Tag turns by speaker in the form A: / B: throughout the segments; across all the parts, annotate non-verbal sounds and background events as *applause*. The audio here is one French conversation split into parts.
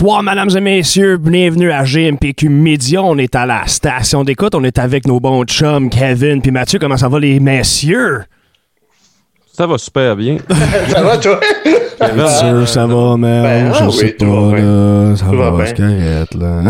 A: Bonsoir, mesdames et messieurs. Bienvenue à GMPQ Média. On est à la station d'écoute. On est avec nos bons chums, Kevin puis Mathieu. Comment ça va, les messieurs?
B: Ça va super bien. *laughs*
C: ça va, toi?
A: Bien sûr, ça va, man.
C: Ben,
A: je
C: ah
A: sais
C: oui,
A: pas, là. Ça
C: va
A: va, c'est là.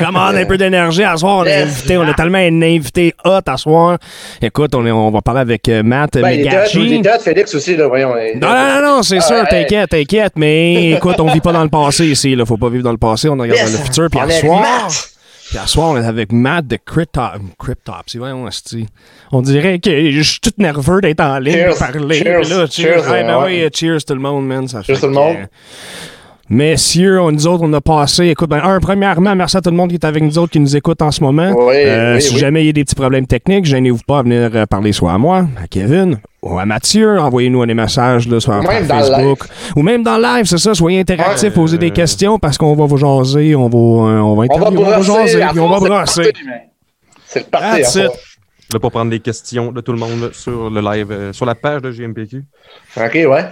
A: *laughs* On a un peu d'énergie à soir? On a,
C: Yes.
A: invité, on a tellement un invité hot à soir. Écoute, on, est- on va parler avec euh, Matt
C: ben, il était hot,
A: Megachi.
C: il était hot, Félix aussi, là, voyons.
A: Non, non, non, non, c'est
C: Ah,
A: sûr, t'inquiète, t'inquiète, mais écoute, on vit pas dans le passé ici, là. Faut pas vivre dans le passé, on regarde
C: Yes.
A: dans le futur, puis à soir.
C: Matt.
A: Puis à soir, on est avec Matt de Cryptop. Cryptopsy, voyons, esti. On dirait que je suis tout nerveux d'être en ligne
C: Cheers.
A: de parler.
C: Cheers.
A: Là, cheers.
C: Cheers,
A: ben
C: ouais.
A: oui, cheers tout le monde, man. Ça
C: Cheers tout le monde.
A: Messieurs, on, nous autres, on a passé. Écoute, ben, un, premièrement, merci à tout le monde qui est avec nous autres, qui nous écoute en ce moment.
C: Oui,
A: Euh,
C: oui,
A: si
C: oui.
A: jamais il y a des petits problèmes techniques, gênez-vous pas à venir euh, parler soit à moi, à Kevin, ou à Mathieu. Envoyez-nous des messages là, sur Facebook. Ou même dans le live, c'est ça. Soyez interactifs,
C: Ouais.
A: posez des questions parce qu'on va vous jaser, on va, euh, on va
C: On va
A: interviewer, on va
C: brosser.
A: jaser, puis on va
C: fond, c'est le
A: brosser.
C: party, man. C'est le parti,
A: That's it.
B: Là, pour prendre les questions de tout le monde sur le live, euh, sur la page de GMPQ.
C: OK, ouais.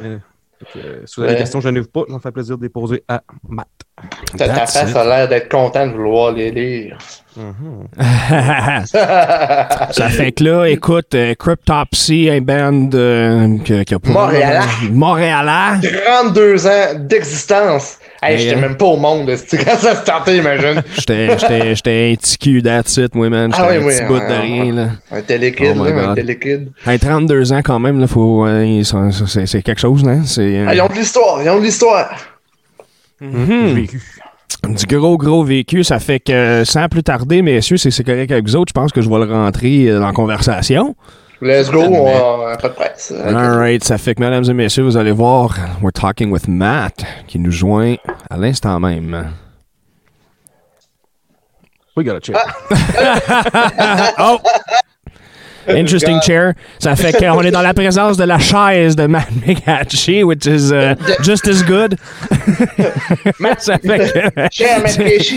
B: Que, euh, si vous avez des questions, je vous pas. Me fait plaisir de les poser à Matt.
C: Ta, ta face a l'air d'être content de vouloir les lire.
B: Mhm. *laughs*
A: Ça fait que là, écoute, euh, Cryptopsy, un band euh, qui, qui a pas-
C: Montréalais.
A: Montréalais.
C: 32 ans d'existence. Hey, j'étais
A: hein.
C: même pas au monde. c'est Quand ça se tentait, imagine? *laughs*
A: J'étais j'étais- j'étais un petit cul, it, moi, man. J'étais
C: Ah oui,
A: un
C: oui,
A: petit bout de
C: ouais,
A: rien, là.
C: Un télékid,
A: Oh
C: là, un télékid.
A: Hey, 32 ans quand même, là, faut, euh, c'est quelque chose, hein? C'est euh,
C: Ah, ils ont de l'histoire, ils ont de l'histoire.
A: mhm.
B: Vécu.
A: Du gros, gros vécu. Ça fait que, sans plus tarder, messieurs, c'est c'est correct avec vous autres, je pense que je vais le rentrer euh, dans la conversation.
C: Let's go, on a pas de presse.
A: Alright, ça fait que, mesdames et messieurs, vous allez voir, we're talking with Matt, qui nous joint à l'instant même.
B: We got a check. *laughs*
A: Oh! *laughs* Interesting chair. Ça fait qu'on est dans la présence de la chaise de Matt Megachi, which is uh, just as good. *laughs* ça fait que...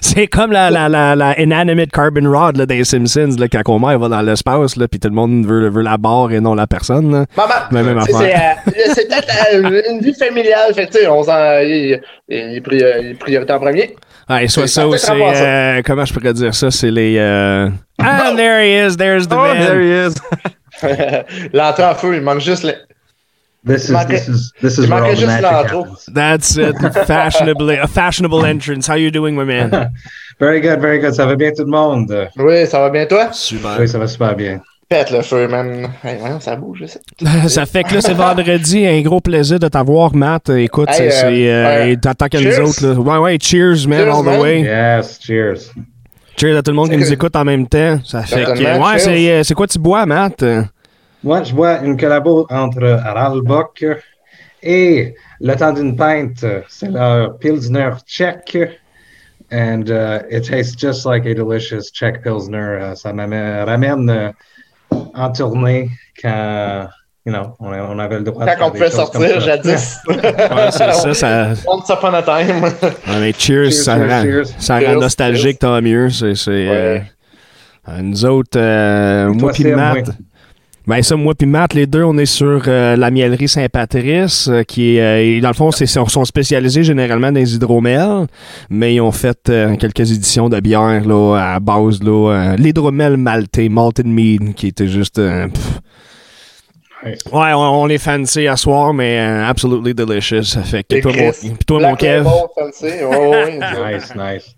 A: C'est- comme la, la, la, la inanimate carbon rod là, des Simpsons, là, quand Homer va dans l'espace, puis tout le monde veut, veut la barre et non la personne. Là.
C: Maman, c'est c'est, euh, c'est peut-être une vie familiale. Fait que, tu sais, on s'en. Il, il priorité en premier.
A: Ouais, soit ça ou c'est. euh, comment je pourrais dire ça? C'est les. euh, Ah, there he is, there's the
B: Oh,
A: man.
B: there he is. *laughs*
C: L'entrée en feu, il manque juste le.
D: This is
C: Il manquait-
D: this is this is where all the magic happens.
A: That's it. *laughs* Fashionably, a fashionable entrance. How you doing, my man? *laughs*
D: Very good, very good. Ça va bien tout le monde?
C: Oui, ça va bien, toi?
A: Super.
D: Oui, ça va super bien.
C: Pète le feu, man. Hey, voyons, ça bouge, je sais.
A: Ça fait que là, c'est vendredi. Un gros plaisir de t'avoir, Matt. Écoute,
C: Hey,
A: c'est.
C: euh,
A: euh, qu'à nous
C: Cheers.
A: autres. Là. Ouais, ouais, cheers, man,
C: Cheers,
A: all the
C: man.
A: way.
D: Yes, cheers.
A: Cheers à tout le monde qui nous écoute en même temps. Ça fait que. Ouais, c'est, euh, c'est quoi tu bois, Matt?
D: Moi, je vois une collabo entre Aralbok et le temps d'une pinte. C'est leur Pilsner Czech. And uh, it tastes just like a delicious Czech Pilsner. Uh, ça m'amène- ramène euh, en tournée quand, you know, on, on avait le droit de
C: Quand
D: faire
C: on pouvait sortir jadis. *laughs*
A: Ouais, c'est ça, ça. *laughs*
C: Once upon a time.
A: Ouais, mais cheers,
D: Cheers,
A: ça,
D: cheers,
A: rend,
D: cheers.
A: ça rend
C: Cheers,
A: nostalgique, tant mieux. C'est, c'est, euh,
C: Ouais.
A: euh, nous autres, euh, moi puis
D: Sam,
A: Matt.
D: oui.
A: Ben ça, moi puis Matt, les deux, on est sur euh, la mielerie Saint-Patrice, euh, qui est, euh, dans le fond, c'est, sont, sont spécialisés généralement dans les hydromels, mais ils ont fait euh, quelques éditions de bière là, à base là, euh, l'hydromel maltais, malted mead, qui était juste. euh, pff.
D: Ouais.
A: Ouais, on, on est fancy à soir, mais euh, absolutely delicious. Fait que toi, mon, toi, mon Kev.
C: Fancy. *laughs*
D: Nice, nice.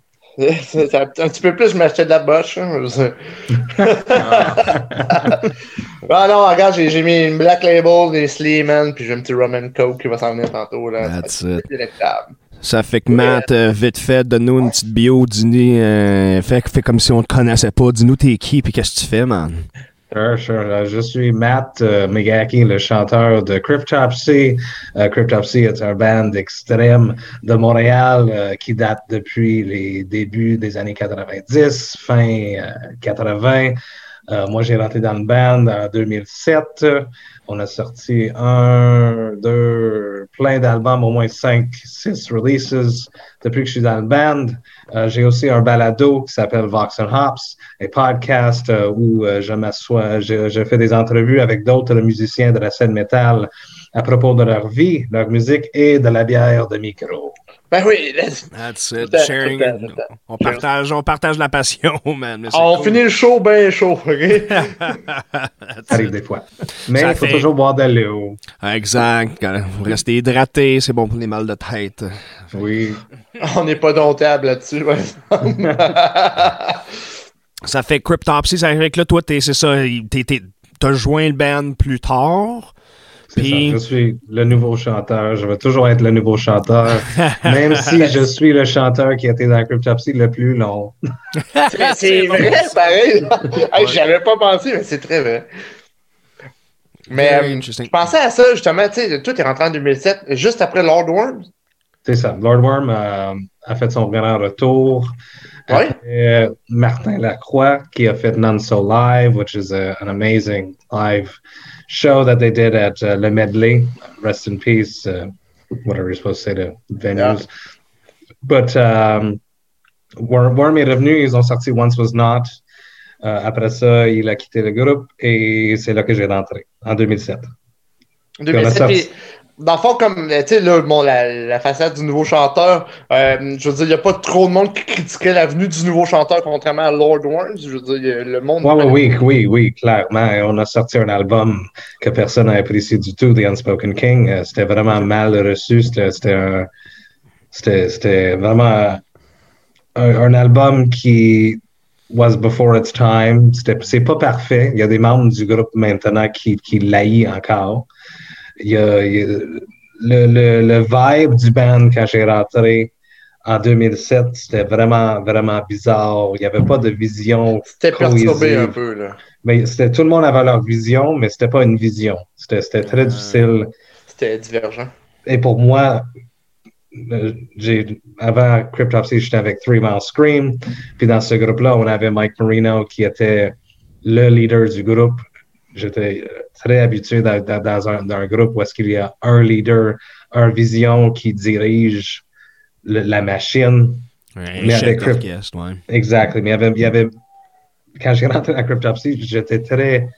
C: C'est- Un petit peu plus m'acheter de la boche. hein, je *laughs* ah non, regarde, j'ai mis une Black Label, des Sleeman, puis j'ai un petit Rum and Coke qui va s'en venir tantôt. Là.
A: That's
C: Ça
A: it. fait que Matt, euh, vite fait, donne-nous une petite bio, dis-nous, euh, fais comme si on te connaissait pas, dis-nous t'es qui, puis qu'est-ce que tu fais, man?
D: Sure, sure. Euh, Je suis Matt euh, Megaki, le chanteur de Cryptopsy. Euh, Cryptopsy est un band extrême de Montréal qui date depuis les débuts des années 90, fin euh, 80. Euh, moi, j'ai rentré dans le band en 2007. On a sorti un, deux, plein d'albums, au moins cinq, six releases depuis que je suis dans le band. Euh, j'ai aussi un balado qui s'appelle Vox and Hops, un podcast euh, où je m'assois, je, je fais des entrevues avec d'autres musiciens de la scène métal à propos de leur vie, leur musique et de la bière de micro.
C: Ben oui, *laughs*
A: That's it. Sharing. On partage, on partage la passion, *laughs* man.
C: on
A: cool.
C: finit le show bien chaud, ok? *laughs*
D: Ça arrive des fois. Mais il faut
A: fait-
D: toujours boire de l'eau.
A: Exact. Vous restez hydraté, c'est bon pour les mal de tête.
D: Oui.
C: on n'est pas domptable là-dessus.
A: Ça fait Cryptopsy, ça fait que là, toi, t'es, c'est ça, t'es- t'as joint le band plus tard. Puis-
D: ça. Je suis le nouveau chanteur. Je vais toujours être le nouveau chanteur. *laughs* même si je suis le chanteur qui a été dans Cryptopsy le plus long. *laughs*
C: C'est- c'est vrai, pareil. *laughs* Hey, J'y avais pas pensé, mais c'est très vrai. Mais
A: Very
C: euh,
A: interesting.
C: je pensais à ça justement, tu sais, toi, t'es rentré en 2007, juste après Lord Worms.
D: C'est ça. Lord Worm euh, a fait son grand retour.
C: Ouais.
D: Après, euh, Martin Lacroix, qui a fait None So Live, which is a- an amazing live show that they did at uh, Le Medley. Rest in peace, uh, whatever you're supposed to say to venues. But um, Worm, Worm est revenu, ils ont sorti Once Was Not. Euh, après ça, il a quitté le groupe et c'est là que j'ai rentré, en 2007.
C: 2007,
D: sorti-
C: puis, dans le fond, comme, tu sais, là, bon, la, la façade du nouveau chanteur, euh, je veux dire, il n'y a pas trop de monde qui critiquait la venue du nouveau chanteur, contrairement à Lord Worms. Je veux dire, le monde.
D: Ouais, oui, oui, oui, clairement. On a sorti un album que personne n'a apprécié du tout, The Unspoken King. Euh, C'était vraiment mal reçu. C'était c'était un- c'était- c'était vraiment un, un album qui was before its time. C'était- C'est pas parfait. Il y a des membres du groupe maintenant qui, qui l'haïssent encore. Il y a, il y a- le, le, le vibe du band quand j'ai rentré en 2007, c'était vraiment, vraiment bizarre. Il n'y avait pas de vision
C: C'était perturbé un peu, là.
D: mais c'était tout le monde avait leur vision, mais c'était pas une vision. C'était c'était très difficile.
C: C'était divergent.
D: Et pour moi, euh, j'ai avant Cryptopsy, j'étais avec Three Mile Scream. Puis dans ce groupe-là, on avait Mike Marino qui était le leader du groupe. J'étais euh, très habitué dans, dans- dans un, dans un groupe où est-ce qu'il y a un leader, un vision qui dirige le- la machine.
A: Ouais,
D: Mais avec Crypt-
A: ouais.
D: Exact. Mais il y avait, il y avait quand j'ai rentré dans Cryptopsy, j'étais très.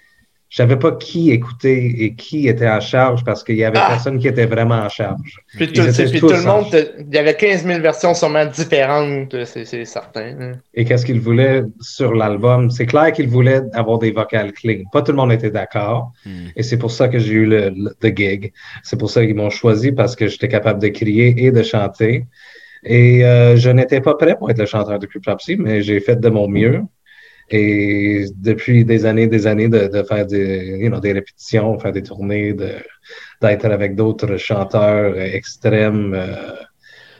D: Je savais pas qui écouter et qui était en charge parce qu'il y avait
C: Ah!
D: personne qui était vraiment en charge.
C: Puis, tout, puis tout le monde, il y avait 15 000 versions sûrement différentes, c'est c'est certain. hein.
D: Et qu'est-ce qu'il voulait sur l'album? C'est clair qu'il voulait avoir des vocales clean. Pas tout le monde était d'accord.
A: Hmm.
D: Et c'est pour ça que j'ai eu le, le the gig. C'est pour ça qu'ils m'ont choisi parce que j'étais capable de crier et de chanter. Et euh, je n'étais pas prêt pour être le chanteur de Cryptopsy, mais j'ai fait de mon mieux. Et depuis des années, des années de, de faire des, you know, des répétitions, faire des tournées, de, d'être avec d'autres chanteurs extrêmes euh,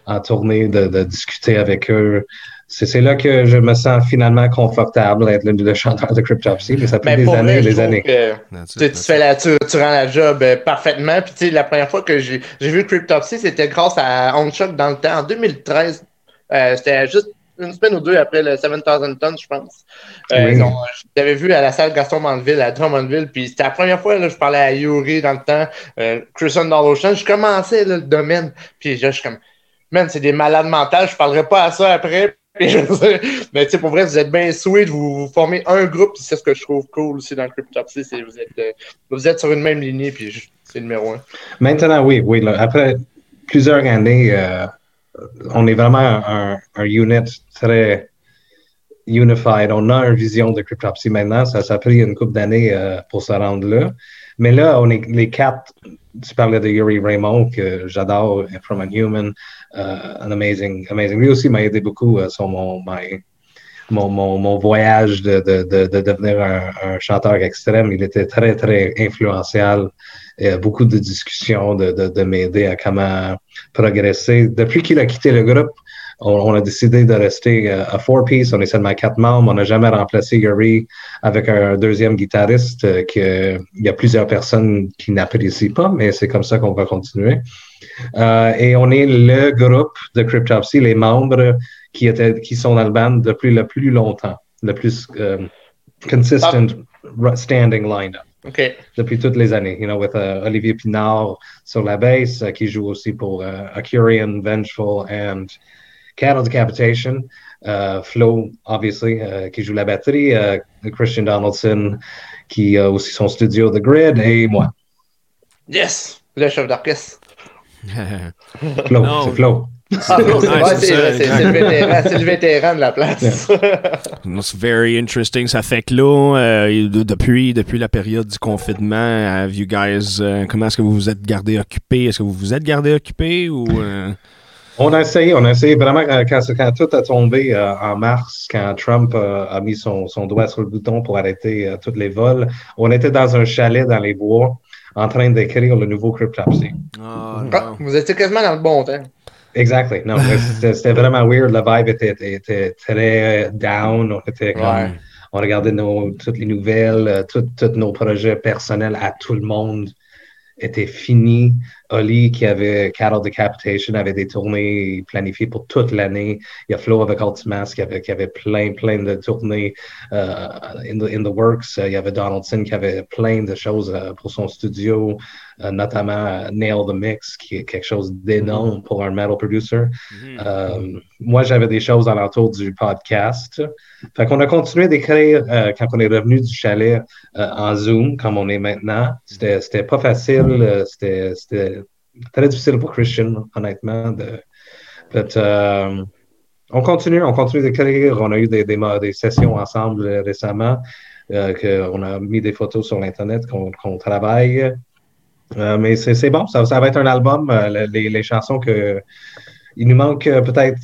D: en tournée, de, de discuter avec eux. C'est, là que je me sens finalement confortable d'être le, le chanteur de Cryptopsy, mais ça fait
C: Mais
D: des années et des années.
C: que tu, tu fais la, tu, tu rends la job euh, parfaitement. Puis, tu sais, la première fois que j'ai j'ai vu Cryptopsy, c'était grâce à On Shock dans le temps, en 2013. Euh, c'était juste une semaine ou deux après le 7000 Tons, je pense. Euh,
D: Oui.
C: je l'avais vu à la salle Gaston Mandeville, à Drummondville. Puis, c'était la première fois que je parlais à Yuri dans le temps, euh, Christian dans l'Ocean. Je commençais là, le domaine. Puis, je suis comme, man, c'est des malades mentales. Je parlerai pas à ça après. *laughs* Mais tu sais, pour vrai, vous êtes bien sweet, vous, vous formez un groupe, puis c'est ce que je trouve cool aussi dans Cryptopsy, c'est vous êtes, euh, vous êtes sur une même lignée, puis c'est numéro un.
D: Maintenant, oui, oui. là, après plusieurs années, euh, on est vraiment un, un unit très unified. On a une vision de Cryptopsy maintenant. Ça, a pris une couple d'années euh, pour se rendre là. Mais là, on est les quatre. Tu parlais de Yuri Raymond, que j'adore, From a Human, euh, un amazing, amazing. Lui aussi m'a aidé beaucoup euh, sur mon, mon, mon, mon voyage de, de, de, de devenir un, un chanteur extrême. Il était très, très influential. A beaucoup de discussions de, de, de m'aider à comment progresser. Depuis qu'il a quitté le groupe, on, on a décidé de rester euh, à four piece. On est seulement quatre membres. On n'a jamais remplacé Yuri avec un deuxième guitariste euh, que il y a plusieurs personnes qui n'apprécient pas, mais c'est comme ça qu'on va continuer. Euh, et on est le groupe de Cryptopsy, les membres qui étaient, qui sont dans le band depuis le plus longtemps, le plus euh, consistent ru- standing line-up
C: OK.
D: depuis toutes les années. You know, with uh, Olivier Pinard sur la basse, uh, qui joue aussi pour uh, Vengeful and Cattle Decapitation. Uh, Flo, obviously, uh, qui joue la batterie. uh, Christian Donaldson, qui a aussi son studio The Grid. Et moi,
C: Yes! Le chef d'orchestre. *laughs* *laughs*
D: Flo, c'est Flo.
C: Ah,
A: Ouais,
C: c'est
A: c'est
C: c'est c'est- c'est le vétéran, c'est le vétéran de la place. *laughs*
A: It's very interesting. Ça fait que là, euh, de- depuis, depuis la période du confinement, have you guys, euh, comment est-ce que vous vous êtes gardé occupé? Est-ce que vous vous êtes gardé occupé ou... euh,
D: On a essayé, on a essayé vraiment quand, tout a tombé euh, en mars, quand Trump euh, a mis son, son doigt sur le bouton pour arrêter euh, tous les vols. On était dans un chalet dans les bois en train d'écrire le nouveau Cryptopsy.
A: Ah,
C: Ah, vous étiez quasiment dans le bon temps.
D: Exactly. Non, c'était vraiment weird. Le vibe était, était- était très down. On était comme,
C: Ouais.
D: on regardait nos, toutes les nouvelles, euh, tous nos projets personnels à tout le monde étaient finis. Oli, qui avait Cattle Decapitation, avait des tournées planifiées pour toute l'année. Il y a Flo avec Ultimas qui avait, qui avait plein, plein de tournées euh, in, the, in the works. Euh, Il y avait Donaldson qui avait plein de choses euh, pour son studio, notamment Nail the Mix, qui est quelque chose d'énorme pour un metal producer. Euh, moi, j'avais des choses alentour du podcast. Fait qu'on a continué d'écrire euh, quand on est revenu du chalet en Zoom, comme on est maintenant. C'était, pas facile. c'était, c'était très difficile pour Christian, honnêtement. De, but, euh, on continue, on continue d'écrire. On a eu des, des, mo- des sessions ensemble récemment. Euh, que on a mis des photos sur l'Internet qu'on qu'on travaille. Euh, mais c'est bon, ça, ça va être un album. euh, les, les chansons que. Il nous manque peut-être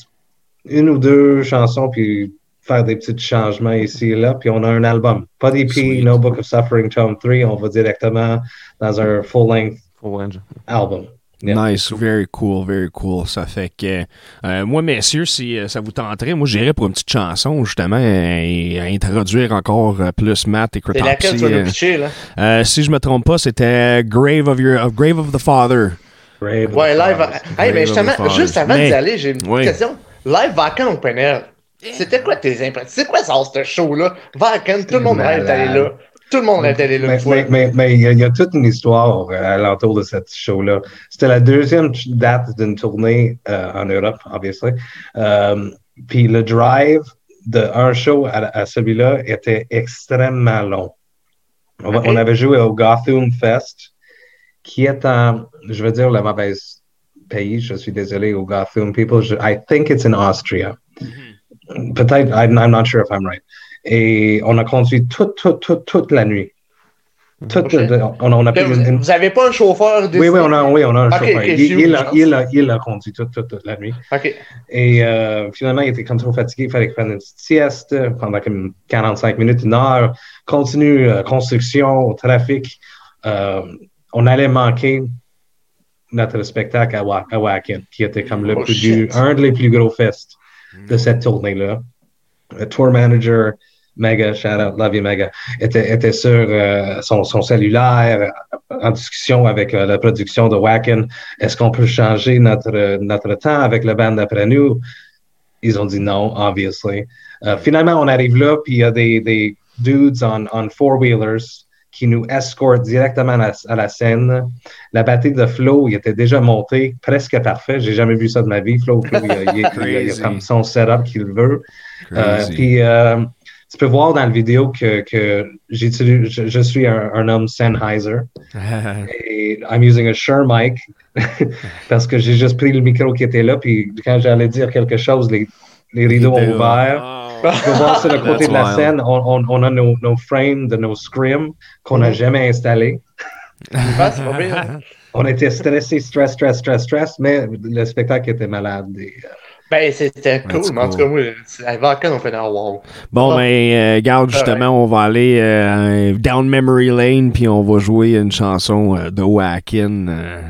D: une ou deux chansons, puis faire des petits changements ici et là, puis on a un album. Pas d'EP. No Book of Suffering, Tome 3, on va directement dans un full-length
B: Full
D: album. Yeah.
A: Nice, very cool, very cool. Ça fait que, euh, moi, messieurs, si euh, ça vous tenterait, moi, j'irais pour une petite chanson, justement, euh, et à introduire encore euh, plus Matt et
C: C'est laquelle tu
A: Cryptopsy.
C: vas nous pitcher, là?
A: euh, si je me trompe pas, c'était Grave of your, of Grave of the Father.
D: Brave
C: Ouais,
D: of the
C: live. Hey,
A: Grave
C: mais justement, juste avant
A: Mais-
C: d'y aller, j'ai une petite
A: Oui.
C: question. Live Vacan Open Air. C'était quoi tes impressions? C'est quoi ça, ce show-là? Vacan, tout le monde rêve d'aller là. Tout le monde rêve d'aller là
D: Mais, mais, mais, il y, a- a toute une histoire euh, alentour de cette show-là. C'était la deuxième date d'une tournée euh, en Europe, obviously. Euh, Puis le drive de un show à, à celui-là était extrêmement long. On, avait joué au Gotham Fest, qui est en, je veux dire, le mauvais pays. Je suis désolé au Gotham People. Je- I think it's in Austria. Peut-être, I'm, I'm not sure if I'm right. Et on a conduit toute, toute, toute, toute la nuit. Toute,
C: Ok.
D: on, on a pris
C: vous,
D: une- une-
C: vous avez pas un chauffeur
D: oui, oui, on a, oui, on a un chauffeur. il, a, il, a, il a conduit toute, toute, toute la nuit.
C: OK.
D: Et euh, finalement, il était comme trop fatigué, il fallait qu'il prenne une petite sieste pendant comme 45 minutes, une heure. Continue, euh, construction, trafic. Euh, on allait manquer notre spectacle à, Wa- à Wacken, qui était comme le
C: Oh,
D: plus un des plus gros fests de cette tournée-là. Le tour manager, Mega, shout out, love you Mega, était, était sur euh, son, son cellulaire euh, en discussion avec euh, la production de Wacken. Est-ce qu'on peut changer notre, notre temps avec le band d'après nous? Ils ont dit non, obviously. Euh, finalement, on arrive là, puis il y a des, des dudes on, on four-wheelers qui nous escortent directement à la, à la scène. La batterie de Flo, il était déjà monté, presque parfait. J'ai jamais vu ça de ma vie. Flo, Flo, il, il a- il a- il a
A: Crazy.
D: comme son setup qu'il veut. Puis, tu peux voir dans la vidéo que, que je, je suis un, un homme Sennheiser *laughs* et I'm using a Shure mic *laughs* parce que j'ai juste pris le micro qui était là. Puis quand j'allais dire quelque chose, les, les rideaux ont ouvert.
A: Oh.
D: Tu peux voir sur le *laughs* côté
A: That's
D: de la
A: wild.
D: scène, on, on, on a nos, nos frames de nos scrims qu'on n'a jamais installés.
C: Ah, pas.
D: On était stressés, stress, stress, stress, stress, mais le spectacle était malade. Et, euh,
C: Ben, c'était cool. Mais en tout cas, moi, Live Vacan Open Air, wow.
A: Bon,
C: Ah.
A: ben, euh, garde, justement, on va aller euh, down memory lane, puis on va jouer une chanson euh, de Wacken euh,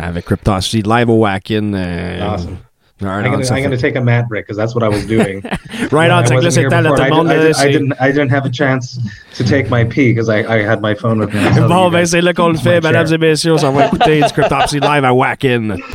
A: avec Cryptosity, live au Wacken. euh,
D: Awesome.
A: right
D: I'm
A: on,
D: gonna, I'm gonna
A: fait-
D: take a mat break because that's what I was doing. *laughs*
A: Right on,
D: I
A: c'est que là,
D: wasn't
A: c'est
D: here
A: le temps, là,
D: before.
A: tout le
D: I
A: monde,
D: didn't- I didn't- I
A: c'est-
D: didn't, have a chance to take my pee because I, I had my phone with me. *laughs* So
A: Bon, ben, c'est là qu'on le fait, mesdames et messieurs, on va écouter du Cryptopsy live à Wacken. *laughs*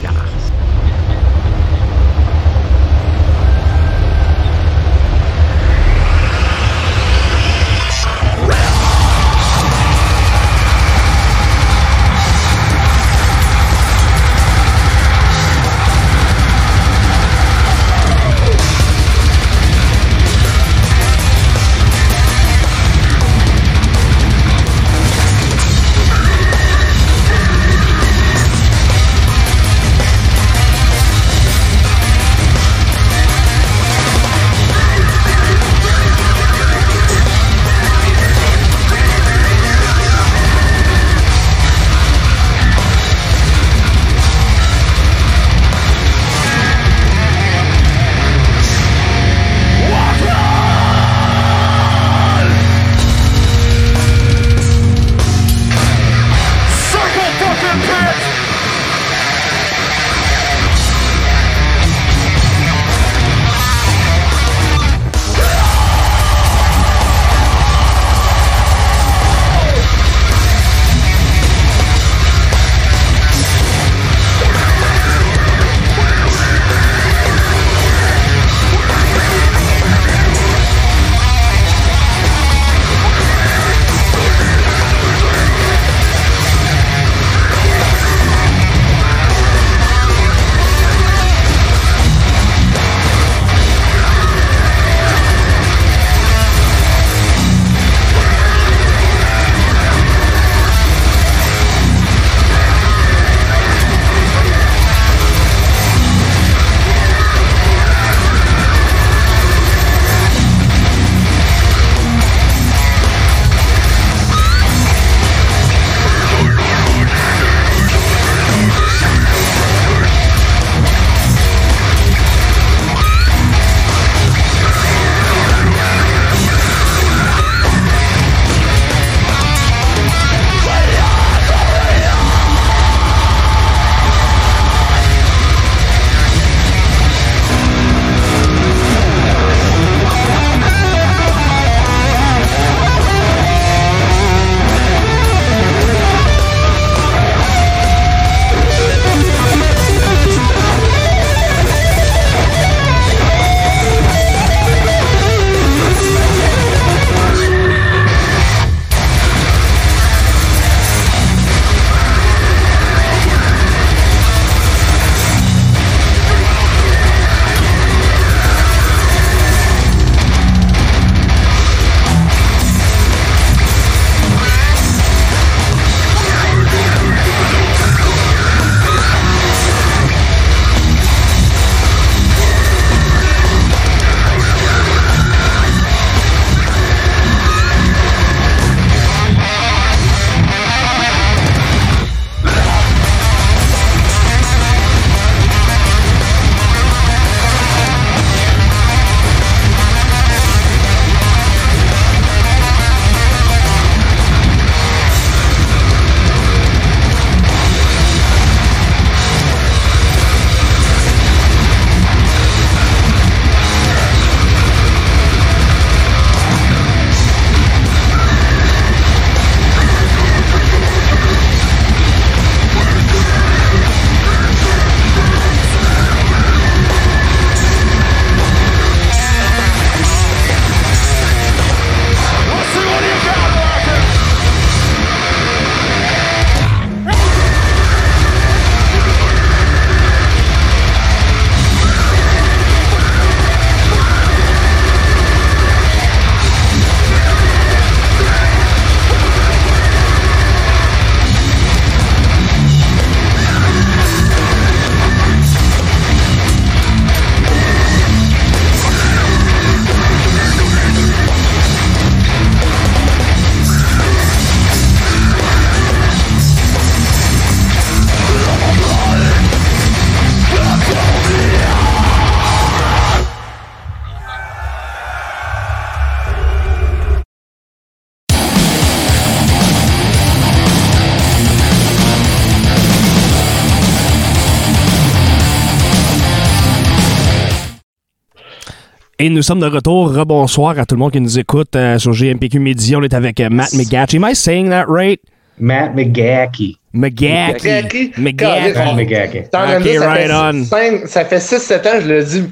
A: Et nous sommes de retour. Rebonsoir à tout le monde qui nous écoute euh, sur GMPQ Midi. On est avec euh, Matt McGatchy. Am I saying that right?
D: Matt McGacky.
A: McGacky.
C: McGacky.
A: McGacky.
D: Matt McGacky.
C: T'en as
A: Ok,
C: dit, ça
A: right
C: fait
A: on.
C: cinq- Ça fait 6-7 ans, je le dis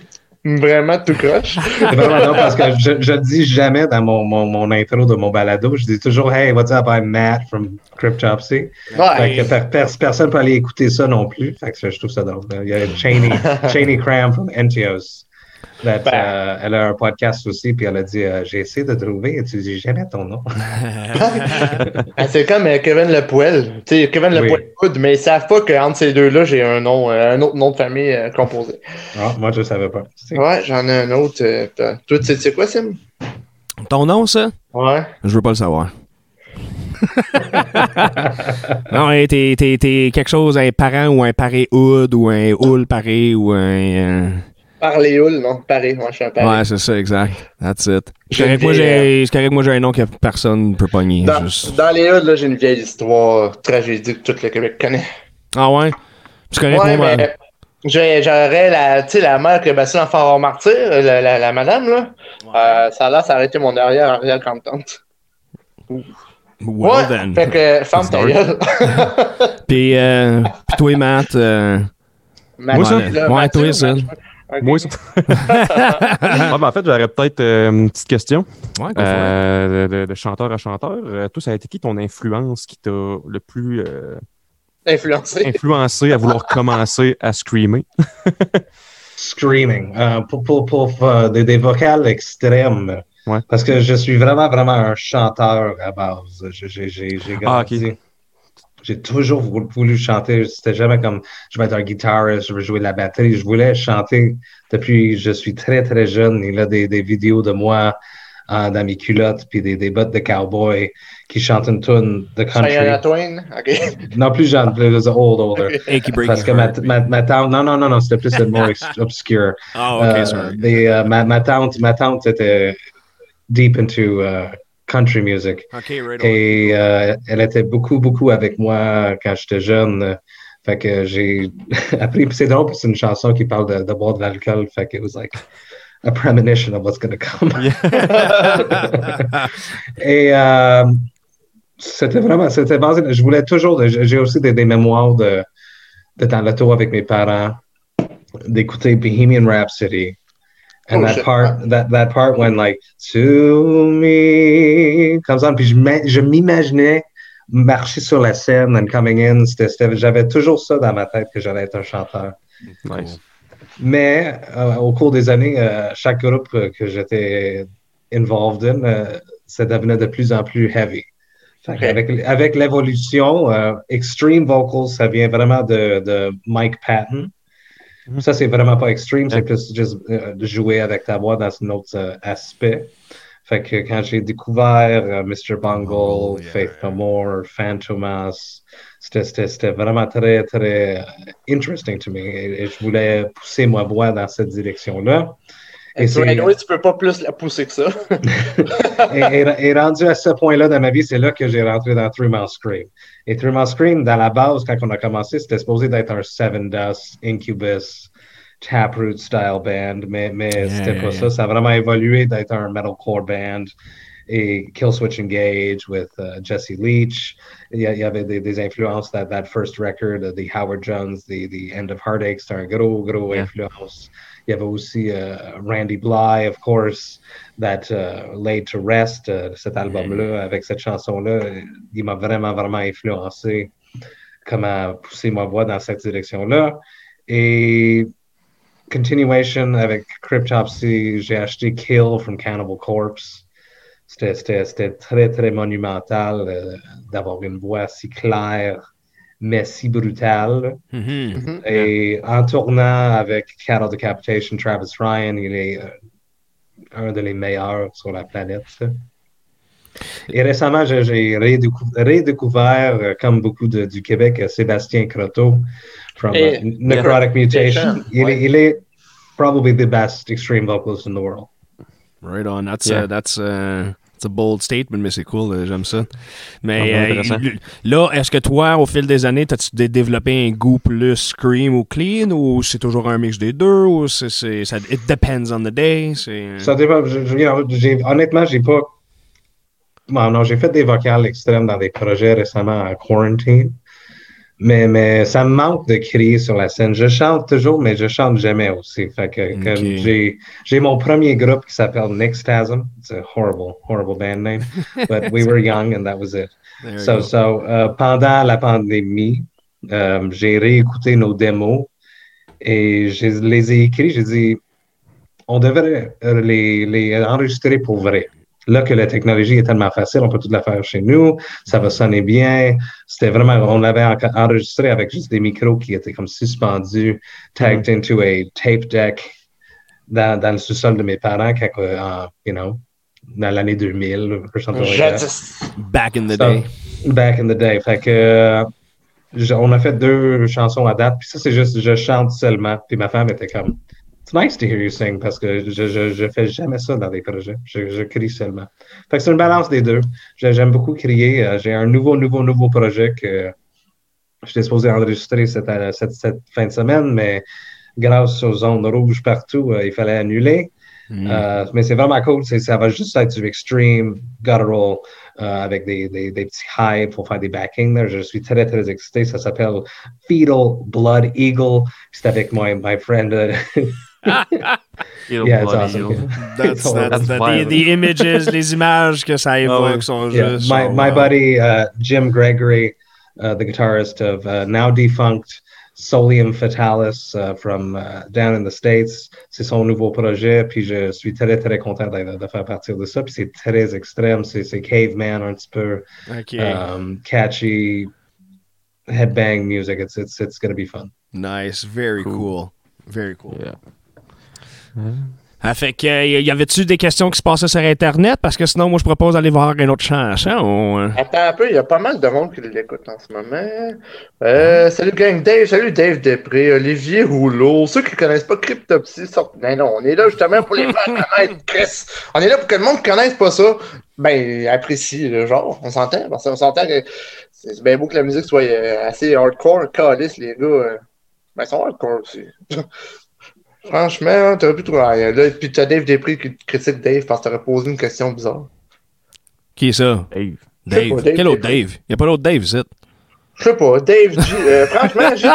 C: vraiment tout croche. *laughs*
D: C'est vraiment non, parce que je, je le dis jamais dans mon, mon, mon intro de mon balado. Je dis toujours Hey, what's up? I'm Matt from Cryptopsy. Fait
C: Ouais.
D: que per- per- personne peut aller écouter ça non plus. Fait que je trouve ça drôle. Il y a Cheney, *laughs* Cheney Cram from NTOs. That,
C: Ben.
D: euh, elle a un podcast aussi, puis elle a dit euh, J'ai essayé de trouver et tu dis jamais ton nom. *laughs*
C: Ah, C'est comme euh, Kevin Le Poel. Tu sais, Kevin Le
D: Oui.
C: Poel écoute, mais ils savent pas qu'entre ces deux-là, j'ai un nom, un autre nom de famille euh, composé.
D: Ah, moi, je ne savais pas.
C: Ouais, j'en ai un autre. euh, tu sais c'est quoi, Sim?
A: Ton nom, ça?
C: Ouais.
A: Je veux pas le savoir. *laughs* non, hey, t'es, t'es, t'es quelque chose, un parent ou un paré hood ou un houle paré ou un. Euh,
C: Par les houles, non? Paris, moi, je suis un Paris.
A: Ouais, c'est ça, exact. That's it. C'est correct, moi, j'ai, moi, un nom que personne ne peut pogner.
C: Dans,
A: juste-
C: dans les houles, là, j'ai une vieille histoire, tragédie que tout le Québec connaît.
A: Ah ouais? C'est correct,
C: Ouais,
A: moi?
C: mais j'aurais la, tu sais, la mère qui a battu l'enfant au martyr, la, la, la madame, là. Euh, ça a l'air s'arrêter mon derrière en réel comme tante.
A: Well
C: ouais,
A: then.
C: fait que ferme ta gueule. *laughs*
A: Puis, euh, puis toi, Matt. euh,
C: Mathieu,
B: ça?
C: là,
A: Ouais,
C: Mathieu,
A: toi, ça.
C: Mathieu.
B: Moi, *laughs* ben, en fait, j'aurais peut-être euh, une petite question.
A: Ouais.
B: Euh, de, de chanteur à chanteur. Euh, toi, ça a été qui ton influence qui t'a le plus euh,
C: Influencé.
B: influencé à vouloir *laughs* commencer à screamer?
D: Screaming. Euh, pour pour, pour euh, des, des vocales extrêmes.
B: Ouais.
D: Parce que je suis vraiment, vraiment un chanteur à base. J'ai j'ai
B: Ah,
D: grandi. J'ai toujours voulu, voulu chanter. C'était jamais comme je vais être un guitariste, je veux jouer de la batterie. Je voulais chanter depuis je suis très, très jeune. Il y a des, des vidéos de moi euh, dans mes culottes puis des, des bottes de cowboy qui chantent une tune de country.
C: Cheyenne Twain. OK.
D: Non, plus jeune, plus old, older. Parce que ma, ma, ma tante, non, non, non, non, c'était plus le mot ex- obscure.
A: Ah, ok,
D: Euh,
A: sorry.
D: mais, euh, ma, ma tante, ma tante était deep into uh, country music.
A: Ok, right.
D: Et euh, elle était beaucoup, beaucoup avec moi quand j'étais jeune. Fait que j'ai *laughs* appris. C'est drôle, c'est une chanson qui parle de, de boire de l'alcool. Fait que it was like a premonition of what's going to come. *laughs* Et euh, c'était vraiment, c'était basé. Je voulais toujours. J'ai aussi des, des mémoires de, de dans l'auto avec mes parents, d'écouter Bohemian Rhapsody. And
C: Oh,
D: that
C: shit.
D: part, that, that part when like to me comes on, puis je m'a- je m'imaginais marcher sur la scène and coming in. C'était- c'était- J'avais toujours ça dans ma tête que j'allais être un chanteur.
B: Nice.
D: Mais euh, au cours des années, euh, chaque groupe euh, que j'étais involved in, euh, ça devenait de plus en plus heavy. Avec, avec l'évolution, euh, extreme vocals, ça vient vraiment de, de Mike Patton.
B: Mhm.
D: Ça, c'est vraiment pas extreme, c'est plus juste euh, de jouer avec ta voix dans un autre euh, aspect. Fait que quand j'ai découvert euh, Mr. Bungle,
A: yeah,
D: Faith
A: yeah.
D: No More, Fantomas, c'était- vraiment très, très interesting to me. Et, et je voulais pousser ma voix dans cette direction-là. Et
C: anyway, tu peux pas plus la pousser que ça. *laughs*
D: et, et- et rendu à ce point-là dans ma vie, c'est là que j'ai rentré dans Three Mile Scream. Et Three Mile Scream, dans la base, quand on a commencé, c'était supposé d'être un Seven Dust, Incubus, Taproot style band, mais, mais
A: Yeah,
D: c'était
A: yeah,
D: pas
A: yeah.
D: ça. Ça a vraiment évolué d'être un metalcore band. Et Killswitch Engage with uh, Jesse Leach. Il y, avait des, des influences, that, that first record, uh, the Howard Jones, the, the End of Heartache, c'était un gros, gros
B: Yeah.
D: influence. Il y avait aussi Randy Bly, of course, that uh, Laid to Rest, uh, cet album-là, avec cette chanson-là, il m'a vraiment, vraiment influencé comment pousser ma voix dans cette direction-là. Et continuation avec Cryptopsy, j'ai acheté Kill from Cannibal Corpse. C'était très, très monumental euh, d'avoir une voix si claire, mais si brutale.
A: Mhm.
C: Mhm.
D: Et en tournant avec Cattle Decapitation, Travis Ryan, il est euh, un de les meilleurs sur la planète. Et récemment, j'ai j'ai redécou- redécouvert, euh, comme beaucoup de- du Québec, euh, Sébastien Croteau from
C: Et-
D: uh, Necrotic Mutation.
C: Mutation,
D: Il,
C: ouais.
D: est, il est probably the best extreme vocalist in the world.
A: Right on. That's
B: Yeah.
A: uh, that's uh, C'est un bold statement, mais c'est cool, euh, j'aime ça. Mais
B: Ah,
A: euh, là, est-ce que toi, au fil des années, as-tu dé- développé un goût plus scream ou clean, ou c'est toujours un mix des deux, ou c'est, ça, it depends on the day?
D: Ça dépend. je- je- honnêtement, j'ai pas. Bon, non, j'ai fait des vocales extrêmes dans des projets récemment à Quarantine. Mais, mais ça me manque de crier sur la scène. Je chante toujours, mais je chante jamais aussi. Fait que, comme j'ai, j'ai mon premier groupe qui s'appelle Nixtasm. It's a horrible, horrible band name. *laughs* But we were young and that was it.
A: There
D: So, so, euh, pendant la pandémie, euh, j'ai réécouté nos démos et je les ai écrits. J'ai dit, on devrait les, les enregistrer pour vrai. Là que la technologie est tellement facile, on peut tout la faire chez nous, ça va sonner bien. C'était vraiment, on l'avait en- enregistré avec juste des micros qui étaient comme suspendus, tagged into a tape deck dans, dans le sous-sol de mes parents, quand, en, you know, dans l'année 2000, or something like that.
C: Jadis.
A: Back in the
D: So,
A: day.
D: Back in the day. Fait que je- on a fait deux chansons à date. Puis ça, c'est juste je chante seulement. Puis ma femme était comme It's nice to hear you sing parce que je, je, je fais jamais ça dans des projets. Je, je crie seulement. Fait que c'est une balance des deux. J'aime beaucoup crier. Euh, J'ai un nouveau, nouveau, nouveau projet que j'étais supposé enregistrer cette, euh, cette, cette fin de semaine, mais grâce aux ondes rouges partout, euh, il fallait annuler.
A: Mm.
D: Euh, mais c'est vraiment cool. Ça va juste être du extreme guttural euh, avec des, des, des petits highs pour faire des backings. là. Je suis très, très excité. Ça s'appelle Fetal Blood Eagle. C'est avec my, my friend. euh, *laughs* *laughs* yeah, it's awesome.
B: Ill. *laughs*
A: That's,
D: It's
A: that's,
B: That's
A: the, the images, *laughs* les images que ça évoque
B: ouais.
A: sont
D: Yeah,
A: juste.
D: my,
A: sont,
D: my buddy uh, Jim Gregory, uh, the guitarist of uh, now defunct Solium Fatalis uh, from uh, down in the States. C'est son nouveau projet, puis je suis très, très content de, de faire partir de ça. Puis c'est très extrême, c'est c'est caveman un petit peu,
A: OK.
D: um, catchy, headbang music. It's, it's, it's going to be fun.
A: nice. Very cool.
B: Cool.
A: Very cool.
B: Yeah.
A: Ah, fait que, euh, y avait-tu des questions qui se passaient sur Internet? Parce que sinon, moi, je propose d'aller voir une autre chanson. euh.
C: Attends un peu, il y a pas mal de monde qui l'écoute en ce moment. Euh, salut gang Dave, salut Dave Després, Olivier Rouleau, ceux qui connaissent pas Cryptopsy sortent. Non, non, on est là justement pour les *laughs* faire connaître, Chris. On est là pour que le monde connaisse pas ça. Ben, apprécie le genre, on s'entend, parce qu'on s'entend que c'est bien beau que la musique soit euh, assez hardcore, calice, les gars. Ben, ils sont hardcore aussi. *laughs* Franchement, t'aurais pu trouver rien. Là, puis t'as Dave Després qui critique Dave parce que t'aurais posé une question bizarre.
A: Qui est ça?
B: Dave.
A: Dave.
C: pas, Dave
A: Quel autre. Dave? Y a pas d'autre Dave, ici.
C: Je sais pas, Dave G. euh, franchement, G.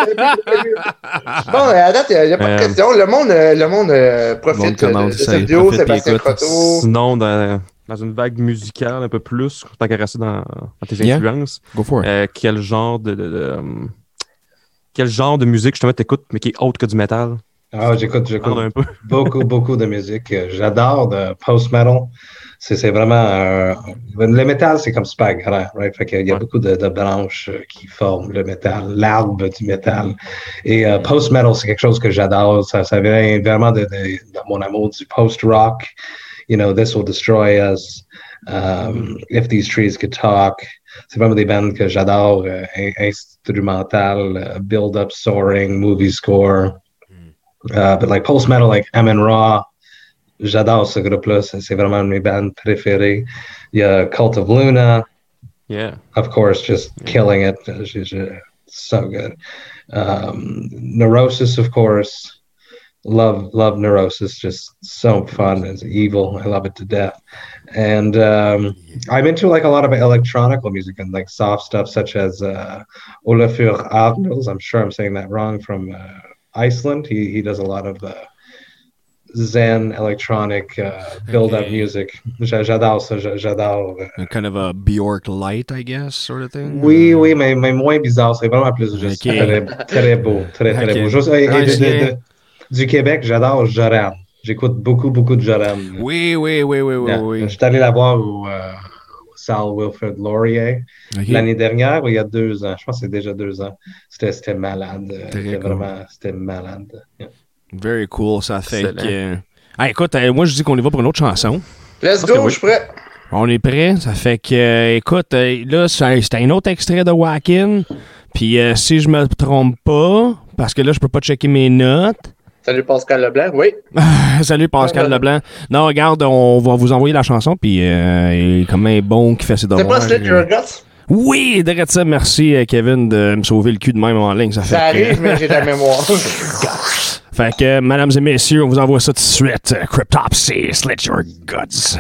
C: Bon, à date, il n'y a, pas de
B: Euh,
C: question. Le monde, euh, le monde euh, profite
A: Le monde
C: de, de cette
A: il
C: vidéo. Sébastien. Croteau.
B: Sinon, dans, dans une vague musicale un peu plus, tant qu'à rester dans, dans tes
A: Yeah.
B: influences,
A: Go for it.
B: euh, quel genre de, de- de, quel genre de musique justement t'écoutes, mais qui est autre que du métal?
D: Ah, j'écoute, j'écoute *laughs* beaucoup, beaucoup de musique. J'adore de post-metal. C'est c'est vraiment. le métal, c'est comme super grand, right? Fait qu'il y a
B: Ouais.
D: beaucoup de, de branches euh, qui forment le métal, l'arbre du métal. Et euh, post-metal, c'est quelque chose que j'adore. Ça, ça vient vraiment de, de- de mon amour du post-rock. You know, This Will Destroy Us. Um, If These Trees Could Talk. C'est vraiment des bandes que j'adore. euh, in- instrumental, euh, build-up, soaring, movie score. Uh, but like post metal, like Amen Ra, j'adore ce groupe-là. C'est c'est vraiment une de mes bandes préférées. Il y a Cult of Luna,
B: Yeah.
D: of course, just killing it. Uh, she's uh, so good. Um, Neurosis, of course. Love, love Neurosis. Just so fun. It's evil. I love it to death. And um, I'm into like a lot of electronical music and like soft stuff, such as uh, Olafur Arnels. I'm sure I'm saying that wrong from uh, Iceland. He he does a lot of uh, Zen electronic uh, build-up
A: Okay.
D: music. J'a- J'adore ça. j'a- J'adore.
A: Kind of a Bjork light, I guess, sort of thing.
D: Oui, oui, mais, mais moins bizarre. C'est vraiment plus juste
A: Ok.
D: très, très beau. Très, très
A: Ok.
D: beau. Juste, et- et de- de- de- du Québec, j'adore Joran. J'écoute beaucoup, beaucoup de Joran.
A: Oui, oui, oui, oui, oui,
D: Yeah.
A: oui.
D: Je suis allé la voir au, euh, salle Wilfred Laurier l'année dernière, ou il y a deux ans. Je pense que c'est déjà deux ans. C'était c'était malade.
A: Très
D: C'était
A: cool.
D: vraiment c'était malade. Yeah.
A: Very cool, ça fait que... Ah, écoute, euh, moi, je dis qu'on y va pour une autre chanson.
C: Let's go,
B: oui.
C: je suis prêt.
A: On est prêt. Ça fait que, euh, écoute, euh, là, c'est c'était un autre extrait de Wackin. Puis euh, si je me trompe pas, parce que là, je peux pas checker mes notes,
C: Salut Pascal Leblanc, oui. *laughs*
E: Salut Pascal Leblanc. Non, regarde, on va vous envoyer la chanson, puis euh, il est comme un bon qui fait ses
C: C'est
E: devoirs.
C: pas Slit Your Guts?
E: Oui, direct ça, merci euh, Kevin de me sauver le cul de même en ligne. Ça, fait
C: Ça
E: que-
C: arrive, mais j'ai de la *laughs* mémoire.
E: Fait que, mesdames et messieurs, on vous envoie ça tout de suite. Euh, Cryptopsy, slit your guts.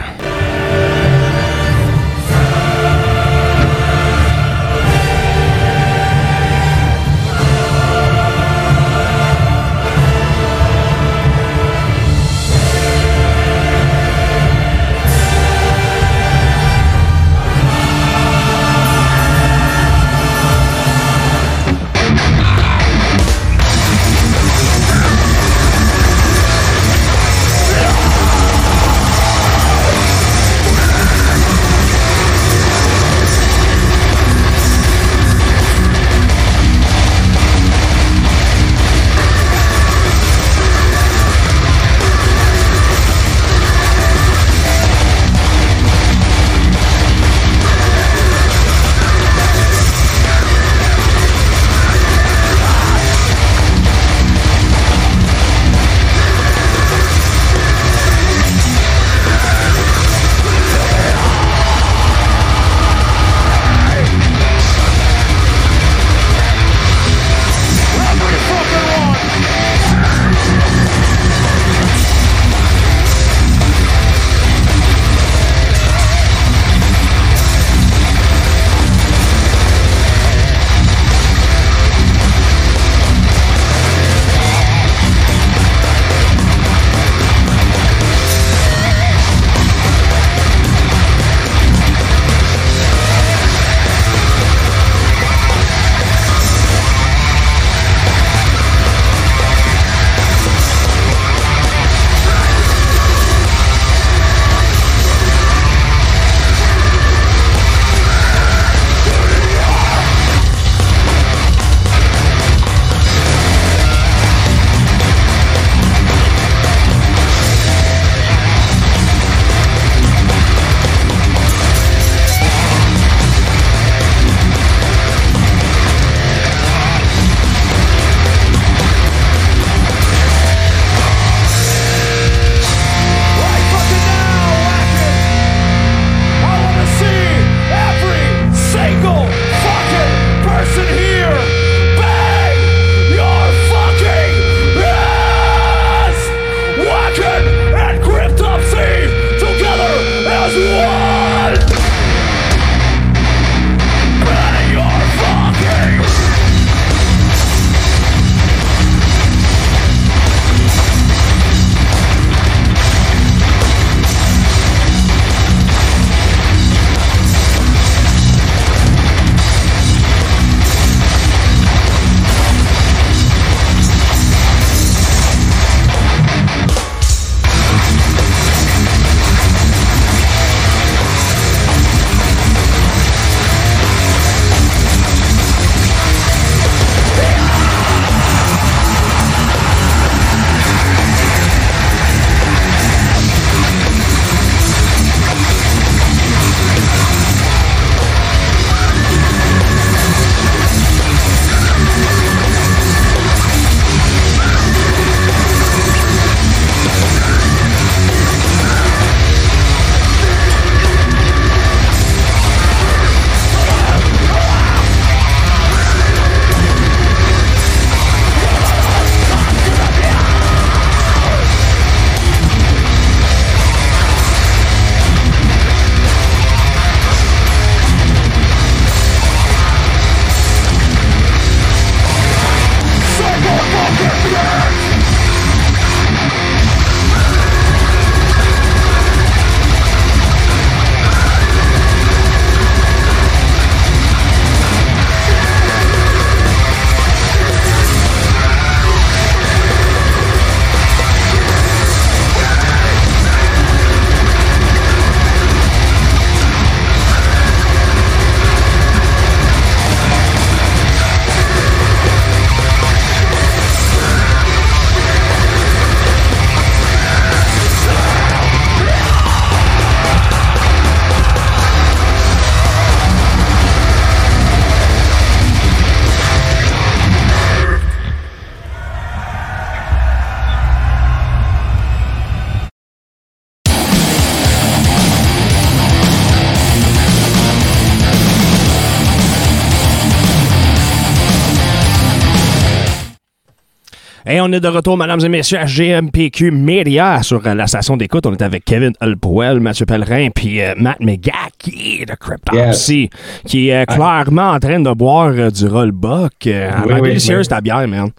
A: On est de retour, mesdames et messieurs, à GMPQ Media sur euh, la station d'écoute. On est avec Kevin Alpoel, Mathieu Pellerin, puis euh, Matt McGacky de Cryptopsy, qui est euh, clairement en train de boire euh, du rollbuck. Euh,
D: Oui,
A: oui, délicieuse ta bière, man.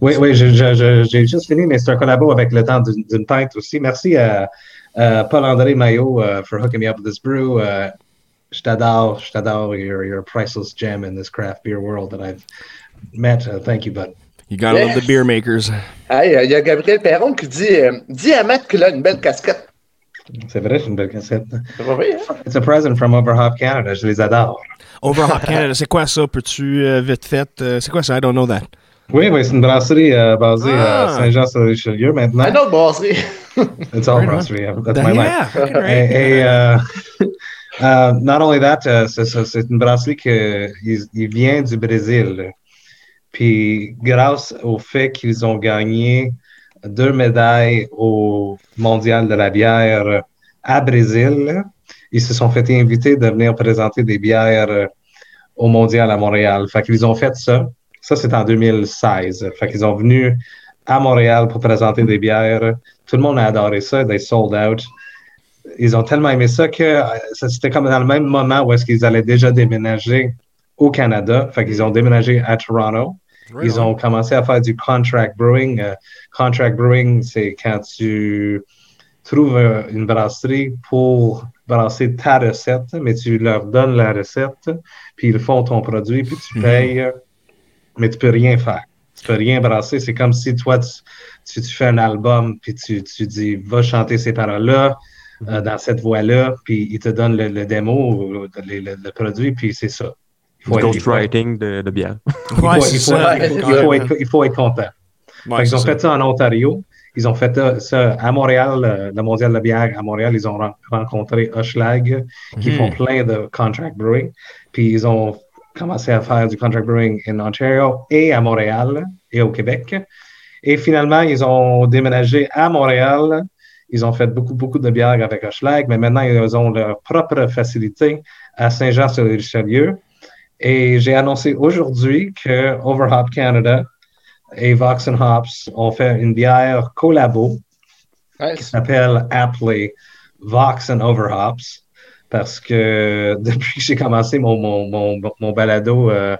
D: Oui, oui, j'ai juste fini, mais c'est un collabo avec le temps d'une d'une pinte aussi. Merci à, à Paul-André Maillot uh, for hooking me up with this brew. Uh, je t'adore, je t'adore. You're, you're a priceless gem in this craft beer world that I've met. Uh, thank you, bud.
A: You gotta love the beer makers.
C: Hey, il y a Gabriel Perron qui dit euh, Dis à Matt qu'il a une belle casquette.
D: C'est vrai, c'est une belle cassette.
C: C'est vrai, hein?
D: It's a present from Overhop Canada. Je les adore.
A: Overhop *laughs* Canada, c'est quoi ça? Peux-tu euh, vite fait? euh, c'est quoi ça? I don't know that.
D: Oui, oui, c'est une brasserie euh, basée
A: Ah.
D: à Saint-Jean-sur-Richelieu maintenant.
C: Un autre brasserie. *laughs*
D: It's all brasserie. yeah, That's my life.
A: Yeah, right.
D: Et, et, euh, *laughs* euh, not only that, euh, c'est une brasserie qui vient du Brésil. Puis grâce au fait qu'ils ont gagné deux médailles au Mondial de la bière à Brésil, ils se sont fait inviter de venir présenter des bières au Mondial à Montréal. Fait qu'ils ont fait ça. Ça, c'est en 2016. Fait qu'ils ont venu à Montréal pour présenter des bières. Tout le monde a adoré ça. They sold out ils ont tellement aimé ça que euh, c'était comme dans le même moment où est-ce qu'ils allaient déjà déménager au Canada. Fait qu'ils ont déménagé à Toronto. Ils ont commencé à faire du contract brewing. Euh, contract brewing, c'est quand tu trouves euh, une brasserie pour brasser ta recette, mais tu leur donnes la recette, puis ils font ton produit, puis tu
A: Mhm.
D: payes, mais tu peux rien faire. Tu peux rien brasser. C'est comme si toi, tu, tu, tu fais un album, puis tu, tu dis, va chanter ces paroles-là, euh, dans cette voie-là, puis ils te donnent le, le démo, le, le- le produit, puis c'est ça. Il
B: Du
D: faut-
B: ghostwriting de, de bière.
D: il faut-
A: Ouais,
D: il faut- il faut- il faut être- il faut être content.
A: Ouais, c'est
D: ont
A: ça.
D: fait ça en Ontario. Ils ont fait ça- ça à Montréal, euh, le mondial de la bière à Montréal. Ils ont ren- rencontré Hochelag, qui
A: Mhm.
D: font plein de contract brewing. Puis ils ont commencé à faire du contract brewing en Ontario et à Montréal et au Québec. Et finalement, ils ont déménagé à Montréal. Ils ont fait beaucoup, beaucoup de bières avec Hochelag, mais maintenant, ils ont leur propre facilité à Saint-Jean-sur-Richelieu. Et j'ai annoncé aujourd'hui que Overhop Canada et Vox and Hops ont fait une bière collabo qui s'appelle aptly Vox and Overhops parce que *laughs* depuis que j'ai commencé mon, mon, mon, mon balado, euh,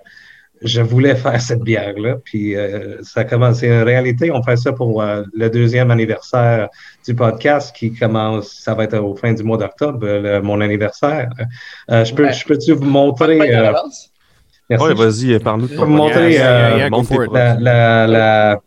D: je voulais faire cette bière-là. Puis euh, ça commence, c'est une réalité. On fait ça pour euh, le deuxième anniversaire du podcast qui commence, ça va être au fin du mois d'octobre, mon anniversaire. Je peux,
C: Ouais.
D: je peux-tu vous montrer?
B: Ouais, vas-y, euh, parle-nous de ton
D: vous montrer,
A: Yeah,
D: euh,
A: yeah, yeah,
D: la, la, la,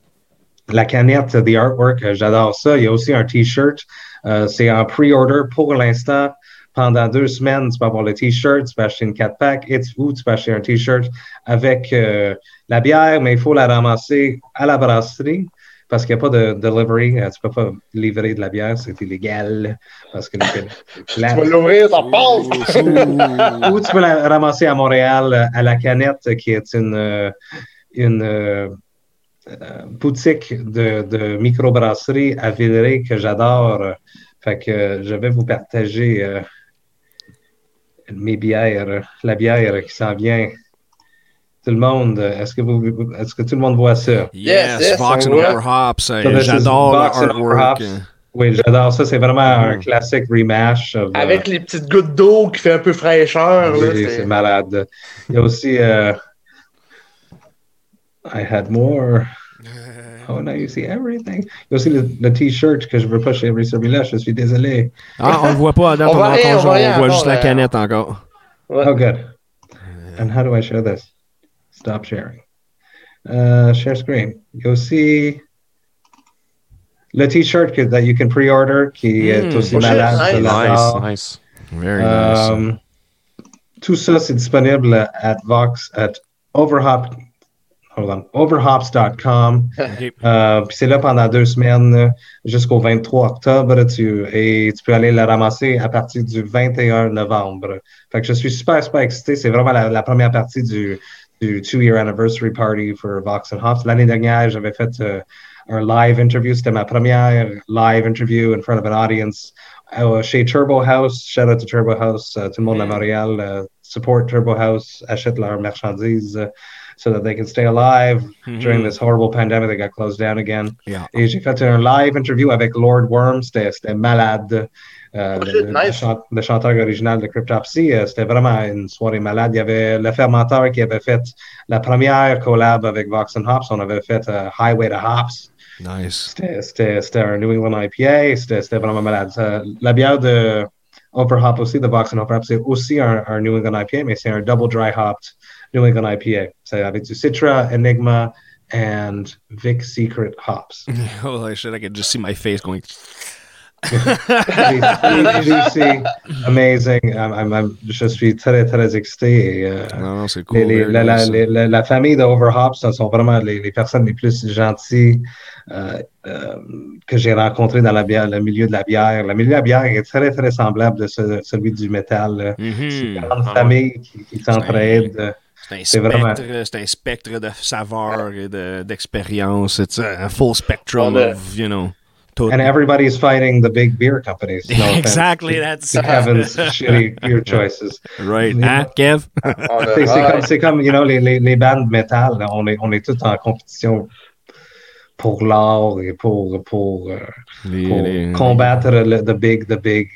D: la canette, the artwork, euh, j'adore ça. Il y a aussi un T-shirt. Euh, c'est en pre-order pour l'instant. Pendant deux semaines, tu peux avoir le T-shirt, tu peux acheter une 4-pack et tu, ou tu peux acheter un T-shirt avec euh, la bière, mais il faut la ramasser à la brasserie parce qu'il n'y a pas de delivery. Euh, tu peux pas livrer de la bière, c'est illégal parce que *laughs*
C: Tu vas l'ouvrir, ça passe.
D: Ou tu peux la ramasser à Montréal à la canette, qui est une, euh, une euh, boutique de, de microbrasserie à Villeray que j'adore. Fait que je vais vous partager euh, mes bières, la bière qui s'en vient. Tout le monde, euh, est-ce que, vous, est-ce que tout le monde voit ça?
A: Yes,
C: Yes, yes,
A: Vox
C: on
A: and euh,
D: this is
A: J'adore
D: Vox
A: le
D: and
A: artwork.
D: Overhops. Oui, j'adore ça. C'est vraiment un
B: Mm.
D: classique rematch. of, euh,
C: Avec les petites gouttes d'eau qui fait un peu fraîcheur. là, c'est-
D: c'est malade. Il y a aussi euh, I had more. Oh, now you see everything. Il y a aussi le, le t-shirt que je veux pas chez celui-là. Je suis désolé.
A: Ah, on le voit pas *laughs*
C: On
A: on,
C: voit rien, on
A: on juste la canette encore.
D: Oh, good. And how do I share this? Stop sharing. Uh, share screen. Il y a aussi le t-shirt que that you can pre-order qui est
A: Mm.
D: aussi malade.
C: nice.
B: Nice, nice.
A: Very nice.
D: Um, tout ça, c'est disponible at Vox, at Overhop, hold on, overhops.com. *laughs* Euh, puis c'est là pendant deux semaines jusqu'au 23 octobre. Tu, et tu peux aller la ramasser à partir du 21 novembre. Fait que je suis super, super excité. C'est vraiment la, la première partie du, du two-year anniversary party for Vox and Hops. L'année dernière, j'avais fait euh, un live interview. C'était ma première live interview in front of an audience euh, chez Turbo House. Shout out to Turbo House. euh, tout le monde à Montréal. euh, support Turbo House, achètent leurs marchandises uh, so that they can stay alive during this horrible pandemic that got closed down again.
A: Yeah.
D: Et j'ai fait un live interview avec Lord Worm, c'était c'était malade. Euh,
C: Oh,
D: le,
C: nice.
D: chanteur original de Cryptopsy, euh, c'était vraiment une soirée malade. Il y avait le fermenteur qui avait fait la première collab avec Vox and Hops. On avait fait euh, Highway to Hops.
A: Nice.
D: C'était- un New England IPA. C'était vraiment malade. La bière de Upper Hop aussi, de Vox and Hop, c'est aussi un, un New England IPA, mais c'est un double dry hopped New England IPA. C'est avec du Citra, Enigma, and Vic Secret hops. *laughs*
A: Holy shit, I could just see my face going.
D: Amazing. I'm, I'm, I'm- je suis très, très excité. et, euh,
A: Non, non, c'est cool.
D: les- les-
A: very
D: la, la- la- la famille de Overhop, ce sont vraiment les, les personnes les plus gentilles euh, euh, que j'ai rencontrées dans la bière, le milieu de la bière. Le milieu de la bière est très, très semblable de ce- celui du métal.
A: Mhm.
D: C'est une grande
B: Ah ouais.
D: famille qui, qui s'entraide.
A: C'est un,
D: C'est vraiment-
A: spectre, c'est un spectre de saveur et de- d'expérience. C'est un full spectrum of, you know, tout.
D: And everybody's fighting the big beer companies. No *laughs* offense
A: exactly, that's
D: to uh, Kevin's shitty beer *laughs* choices.
A: right. Hein, ah, Kev?
C: On a-
D: C'est c'est comme, c'est comme, you know, les, les, les bandes métal, là, on est, on est tous en compétition pour l'art et pour, pour, euh,
A: Les-
D: pour
A: les-
D: combattre le, the big, the big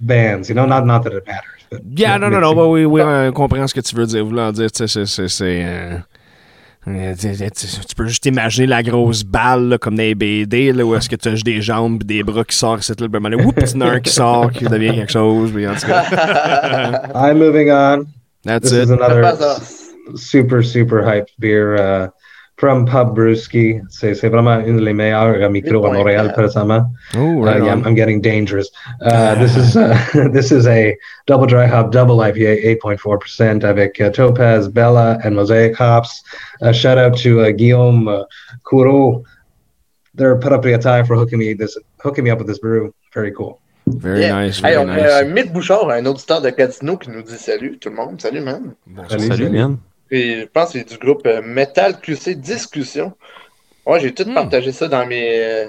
D: bands. You know, not, not that it matters. But,
A: Yeah, non, non,
D: mais
A: non,
D: c'est-
A: bah oui, oui, on comprend ce que tu veux dire. Vouloir dire, tu sais, c'est. c'est- c'est, euh, tu- tu peux juste imaginer la grosse balle là, comme dans les BD là, où est-ce que tu as juste des jambes et des bras qui sortent, c'est là, ben, oups, il y en a un qui sort, qui devient quelque chose, puis en tout cas, *laughs*
D: I'm moving on.
A: that's
D: This
A: it.
D: is another super, super hyped beer uh, from Pub Brewski. C'est c'est vraiment une des meilleures micros à Montréal
C: 8.4.
D: présentement.
A: Oh,
D: Uh,
A: right
D: yeah. I'm, I'm getting dangerous. Uh, this is uh, *laughs* this is a double dry hop, double IPA, 8.4% avec uh, Topaz, Bella, and Mosaic hops. Uh, shout out to uh, Guillaume uh, Courreau, their propriétaire, for hooking me this hooking me up with this brew. Very cool.
A: Very
C: Yeah.
A: nice,
C: Hey,
A: very
C: on a
A: nice.
C: Mick Bouchard, un auditeur de Casino, qui nous dit salut tout le monde. Salut, man.
A: Bon,
D: Salut.
B: Salut, man.
C: Et je pense que c'est du groupe euh, Metal QC Discussion. Ouais, j'ai tout
A: Hmm.
C: partagé ça dans mes euh,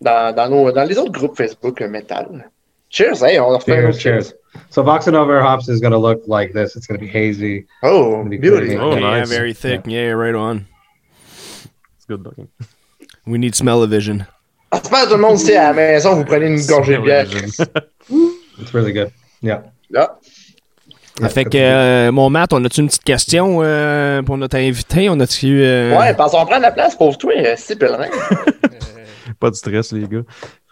C: dans, dans, nos, dans les autres groupes Facebook euh, Metal. Cheers, hey, on leur fait un
D: Cheers,
C: autre
D: cheers. So Vox and Over hops is going to look like this. It's going to be hazy.
C: Oh,
D: Pretty
C: beauty.
B: Oh,
A: yeah,
B: nice.
A: very thick, yeah, right on.
B: It's good looking.
A: We need smell-o-vision.
C: J'espère que tout le monde sait à la maison, vous prenez une gorgée de bière. *laughs*
D: It's really good. Yeah.
C: Là.
D: Yeah,
A: fait que, euh, mon Matt, on a-tu une petite question euh, pour notre invité? On a-tu... euh,
C: Ouais, parce qu'on prend la place pour toi, si pèlerin. *laughs*
B: Pas de stress, les gars.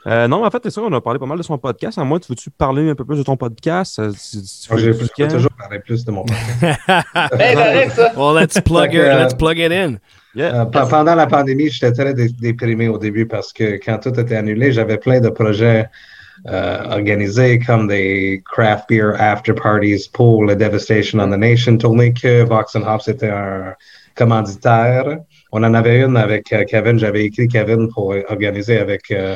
B: Euh, non, en fait, c'est ça, on a parlé pas mal de son podcast. À moi, tu veux-tu parler un peu plus de ton podcast? Tu
D: je peux toujours parler plus de mon *laughs*
C: Ben, correct, ça.
A: well, let's plug, it, let's plug it in.
B: Yeah.
D: Euh, pendant la pandémie, j'étais très dé- déprimé au début parce que quand tout était annulé, j'avais plein de projets euh, organisés comme des craft beer after parties pour le Devastation on the Nation tournée que Vox and Hops était un commanditaire. On en avait une avec euh, Kevin. J'avais écrit Kevin pour organiser avec euh,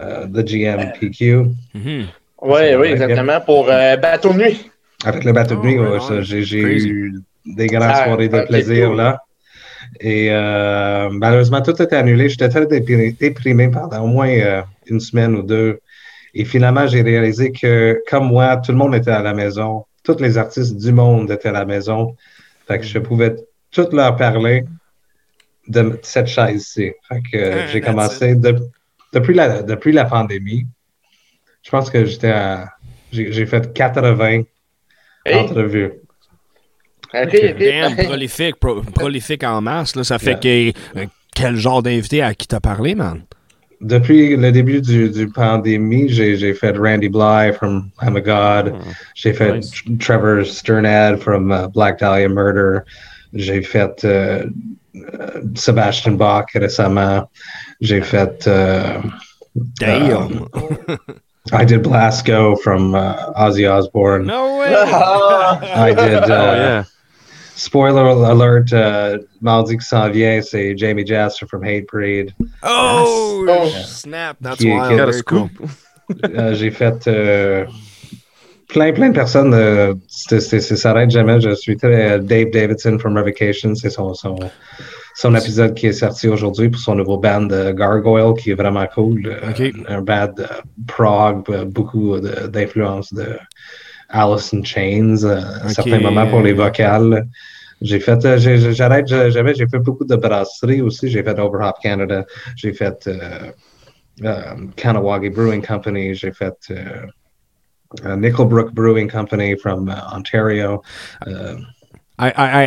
D: euh, The GM PQ.
A: Mhm.
C: Oui, oui, exactement. Pour euh, Bateau de nuit.
D: Avec le bateau de
A: Oh,
D: nuit, ouais, j'ai eu des grandes
C: Ah,
D: soirées de plaisir
C: cool.
D: là. Et euh, malheureusement, tout était annulé. J'étais très déprimé, déprimé pendant au moins euh, une semaine ou deux. Et finalement, j'ai réalisé que, comme moi, tout le monde était à la maison. Tous les artistes du monde étaient à la maison. Fait que je pouvais tout leur parler de cette chaise-ci. Fait que euh,
A: Ah,
D: j'ai commencé de- depuis, la, depuis la pandémie. Je pense que j'étais à. J'ai fait 80
C: Hey,
D: entrevues.
C: ok, ok.
A: Damn, *laughs* prolifique, pro- prolifique en masse. Là, ça fait que... euh, quel genre d'invité à qui t'as parlé, man?
D: Depuis le début du, du pandémie, j'ai j'ai fait Randy Bly from I'm a God.
B: Hmm.
D: J'ai fait
B: Nice.
D: Tr- Trevor Sternad from uh, Black Dahlia Murder. J'ai fait euh, euh, Sebastian Bach récemment. J'ai fait. euh,
A: Damn!
D: I did Blasco from uh, Ozzy Osbourne.
A: no way! *laughs*
D: I did.
B: Oh,
D: Uh,
B: yeah.
D: Spoiler alert, uh, Mardi qui s'en vient, c'est Jamie Jasper from Hate Breed.
A: oh,
C: Oh.
A: snap! That's
D: Qui-
A: wild.
D: a
B: Got a
A: Very cool.
B: scoop.
D: Euh, j'ai fait euh, plein, plein de personnes. euh, c'était- ça s'arrête jamais. Je suis très. Dave Davidson from Revocation, c'est son, son, son épisode qui est sorti aujourd'hui pour son nouveau band euh, Gargoyle, qui est vraiment cool. Euh,
A: Ok.
D: Un band euh, prog, euh, beaucoup de- d'influence de Alice in Chains, euh, à
A: Ok.
D: certains moments pour les vocales. J'ai fait, euh, j'arrête, j'ai- j'avais, j'ai fait beaucoup de brasseries aussi. J'ai fait Overhop Canada, j'ai fait euh, euh, Kanawagi Brewing Company, j'ai fait euh, Nickelbrook Brewing Company from uh, Ontario. Euh,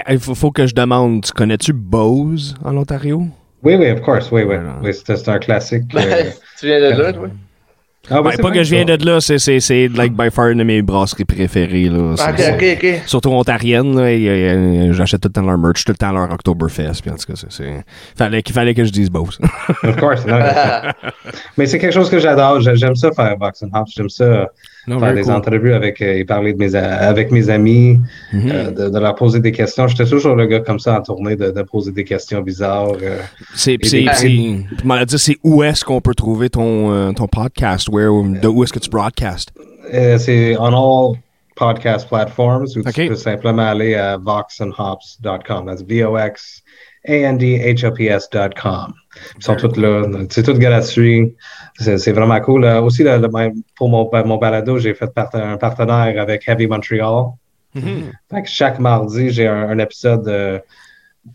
A: Il faut, faut que je demande, tu connais-tu Bose en Ontario?
D: oui, oui, of course, oui, oui. Oui c'est un classique. *laughs*
C: tu viens de là, toi?
D: Ah,
A: Ben,
D: c'est
A: pas que je viens de là, c'est, c'est, c'est like by far une de mes brasseries préférées. Là. C'est-
C: Ok,
A: c'est-
C: ok, ok.
A: Surtout ontarienne, là, euh, j'achète tout le temps leur merch, tout le temps leur Oktoberfest. Puis en tout cas, c'est, c'est... Fallait, qu'il fallait que je dise Bose.
D: Of course, non. *laughs* Mais c'est quelque chose que j'adore. J'ai- J'aime ça faire Vox and Hops. J'aime ça
A: Non,
D: faire des
A: cool.
D: entrevues avec euh, et parler de mes, avec mes amis,
A: Mhm.
D: euh, de, de leur poser des questions. J'étais toujours le gars comme ça en tournée de, de poser des questions bizarres. euh.
A: C'est, c'est, où est-ce qu'on peut trouver ton, euh, ton podcast? Where, de où est-ce que tu broadcast?
D: C'est on all podcast platforms ou
A: Ok.
D: tu peux simplement aller à voxandhops.com. That's V-O-X A-N-D-H-O-P-S.com. Ils sont tous là. C'est tout gratuit. C'est vraiment cool. Euh, aussi, le- le- même pour mon, mon balado, j'ai fait part- un partenaire avec Heavy Montreal. Fait que chaque mardi, j'ai un, un épisode euh,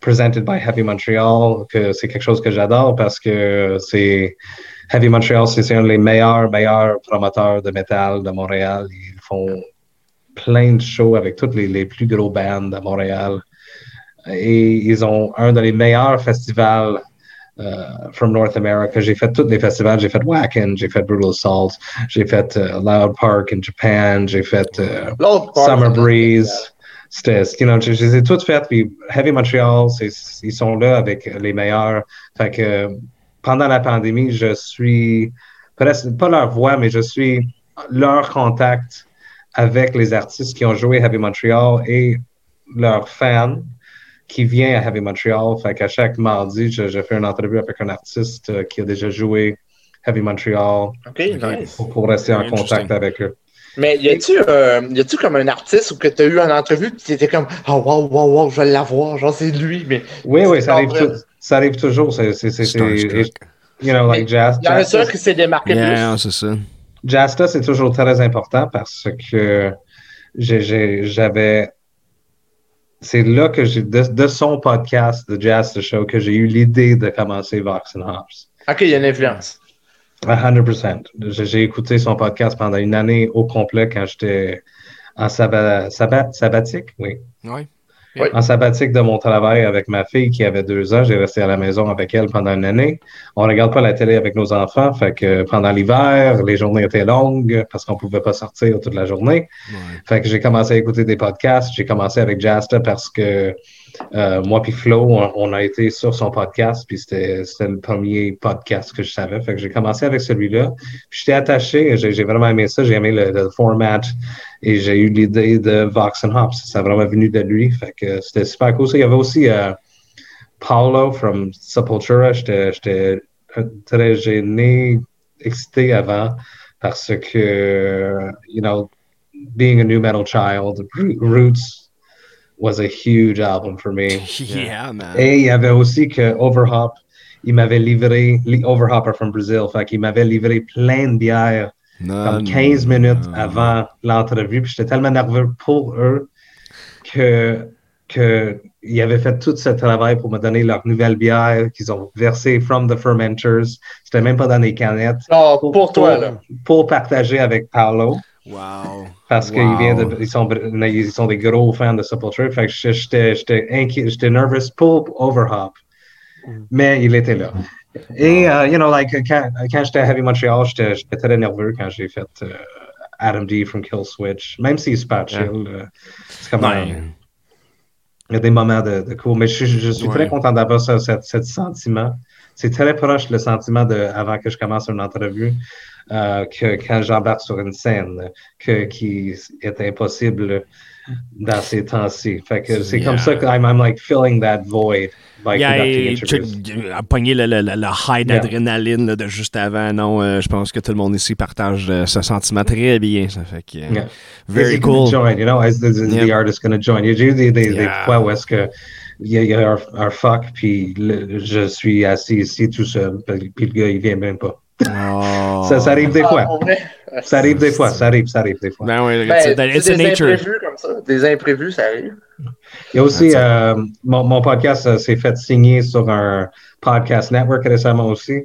D: presented by Heavy Montreal, que c'est quelque chose que j'adore parce que c'est Heavy Montreal, c'est c'est un des meilleurs, meilleurs promoteurs de métal de Montréal. Ils font plein de shows avec toutes les, les plus gros bands de Montréal. Et ils ont un des meilleurs festivals euh, from North America. J'ai fait tous les festivals. J'ai fait Wacken, j'ai fait Brutal Assault, j'ai fait euh, Loud Park in Japan, j'ai fait
C: part,
D: Summer Breeze. C'était, you know, je, je les ai toutes faites. Puis Heavy Montreal, ils sont là avec les meilleurs. Fait que pendant la pandémie, je suis presque pas leur voix, mais je suis leur contact avec les artistes qui ont joué Heavy Montreal et leurs fans qui viennent à Heavy Montreal. Fait qu'à chaque mardi, je, je fais une entrevue avec un artiste euh, qui a déjà joué Heavy Montreal
C: Ok, nice.
D: pour, pour rester en contact avec eux.
C: Mais y a-tu euh, y a-tu comme un artiste ou que tu as eu en entrevue puis tu étais comme oh wow wow wow je vais l'avoir genre c'est lui mais
D: Oui, oui, ça arrive, ça arrive toujours. C'est, c'est, c'est, c'est-
A: Starstruck.
D: you know, like jazz.
C: il y en a ça qui s'est démarqué
A: Yeah, c'est ça.
D: Jazsta, c'est toujours très important parce que j'ai- j'ai- j'avais. C'est là que j'ai, de, de son podcast, The Jazz the Show, que j'ai eu l'idée de commencer Vox and Hops.
C: Ok, il y a une influence.
D: À 100%. J'ai j'ai écouté son podcast pendant une année au complet quand j'étais en sabbat, sabbat, sabbatique, oui. En sabbatique de mon travail avec ma fille qui avait deux ans, j'ai resté à la maison avec elle pendant une année. On regarde pas la télé avec nos enfants, fait que pendant l'hiver, les journées étaient longues parce qu'on pouvait pas sortir toute la journée.
A: Ouais.
D: Fait que j'ai commencé à écouter des podcasts. J'ai commencé avec Jasta parce que euh, moi puis Flo, on, a été sur son podcast, puis c'était le premier podcast que je savais. Que j'ai commencé avec celui-là. Puis j'étais attaché, j'ai vraiment aimé ça, j'ai aimé le, format et j'ai eu l'idée de Vox and Hops. Ça a vraiment venu de lui. Fait que c'était super cool. Ça, Il y avait aussi euh, Paulo from Sepultura. J'étais très gêné, excité avant parce que, you know, being a new metal child, Ro- Roots was a huge album for me. *laughs*
A: Yeah, man.
D: Et il y avait aussi que Overhop, il m'avait livré, li- Overhopper from Brazil, fait qu'il m'avait livré plein de bières
A: Non,
D: comme 15
A: non,
D: minutes
A: non.
D: avant l'entrevue. Puis j'étais tellement nerveux pour eux que, que ils avaient fait tout ce travail pour me donner leur nouvelle bière qu'ils ont versée from the fermenters. C'était même pas dans des canettes.
C: Non, pour toi là.
D: Pour partager avec Paolo.
A: Wow.
D: Parce qu'ils viennent de- ils sont, ils sont des gros fans de Sepultura. Fait que j'étais, inquiet, j'étais nervous pour Overhop. Mais il était là. Et, uh, you know, like, quand, quand j'étais à Heavy Montreal, j'étais, très nerveux quand j'ai fait euh, Adam D from Kill Switch. Même s'il est super chill. euh, c'est comme un- il y a des moments de, de cool. Mais je, je- je suis
A: Ouais.
D: très content d'avoir ce, ce- ce sentiment. C'est très proche le sentiment de avant que je commence une entrevue. euh, que quand j'embarque sur une scène, que, qui est impossible dans ces temps-ci. Fait que c'est comme ça que I'm, I'm like filling that void. by
A: Yeah, et tu as pogné le, le, le, high d'adrénaline de juste avant. Non, euh, je pense que tout le monde ici partage euh, ce sentiment très bien. Ça fait que. euh,
D: Yeah.
A: Very
D: Is
A: cool.
D: join, you know, is, is, is
A: Yeah.
D: the artist going to join? Il y a eu des, des, des
A: Yeah.
D: fois où est-ce que il y a, il y a un, un fuck, puis le- je suis assis ici tout seul, puis puis le gars, il vient même pas.
A: Oh. *laughs*
D: Ça, ça arrive des
C: Ah,
D: fois. Ça arrive des fois, ça arrive, ça arrive des fois.
A: Ben oui,
C: Ben,
A: it's, it's
C: des
A: nature.
C: imprévus comme ça. Des imprévus, ça arrive.
D: Il y a aussi, euh, mon, mon podcast euh, s'est fait signer sur un podcast network récemment aussi.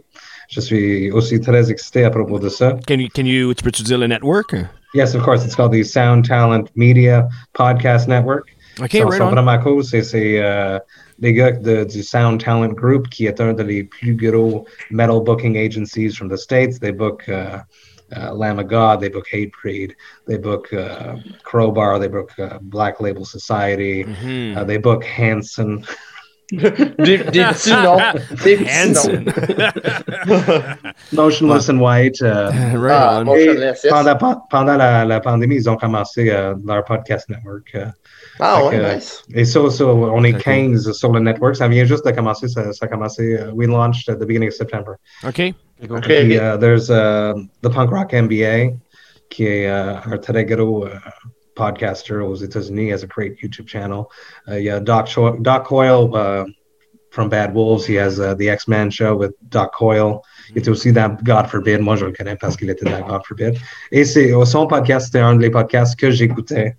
D: Je suis aussi très excité à propos de ça.
A: Can you, can you, tu peux-tu dire le network?
D: Yes, of course, it's called the Sound Talent Media Podcast Network.
A: OK,
D: Ils sont,
A: right
D: sont
A: on.
D: vraiment cool. C'est euh, les gars de- du Sound Talent Group, qui est un des plus gros metal booking agencies from the States. They book uh, uh, Lamb of God, they book Hatebreed, they book uh, Crowbar, they book uh, Black Label Society,
A: Mhm.
D: uh, they book Hanson. *laughs*
C: Des, des petits noms. Des petits
A: Hanson.
C: noms.
D: Motionless and White. uh, *laughs*
A: right
C: Ah,
A: on.
C: bon.
D: et
C: Motionless, yes.
D: pendant pendant la, la pandémie, ils ont commencé euh, leur podcast network. euh,
C: Ah
D: Fait
C: ouais,
D: que,
C: nice.
D: Et ça, ça, on est
A: Très cool.
D: sur le network. Ça vient juste de commencer. Ça, ça a commencé. uh, we launched at the beginning of September.
A: OK.
C: Ok,
D: Puis, uh, there's uh, the Punk Rock MBA, qui est uh, un très gros uh, podcaster aux États-Unis, has a great YouTube channel. Uh, il Doc, Cho- Doc Coyle uh, from Bad Wolves. He has uh, the X-Men show with Doc Coyle. Était aussi dans God Forbid. Moi, je le connais parce qu'il était dans God Forbid. Et c'est son podcast, c'était un des podcasts que j'écoutais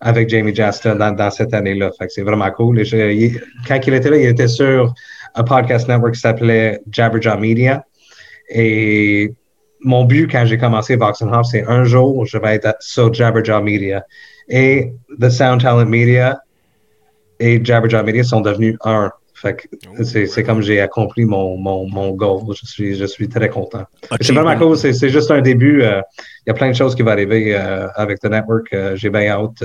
D: avec Jamie Jasta dans, dans cette année-là. Fait que c'est vraiment cool. Et je- il- quand il était là, il était sur un podcast network qui s'appelait Jabberjaw Media. Et mon but quand j'ai commencé Vox and Hop, c'est un jour, je vais être sur Jabberjaw Media. Et The Sound Talent Media et Jabberjaw Media sont devenus un. Fait que c'est c'est comme j'ai accompli mon, mon, mon goal. Je suis, je suis très content. C'est vraiment cool. C'est c'est juste un début. euh, Il y a plein de choses qui vont arriver euh, avec The Network. Euh, j'ai bien hâte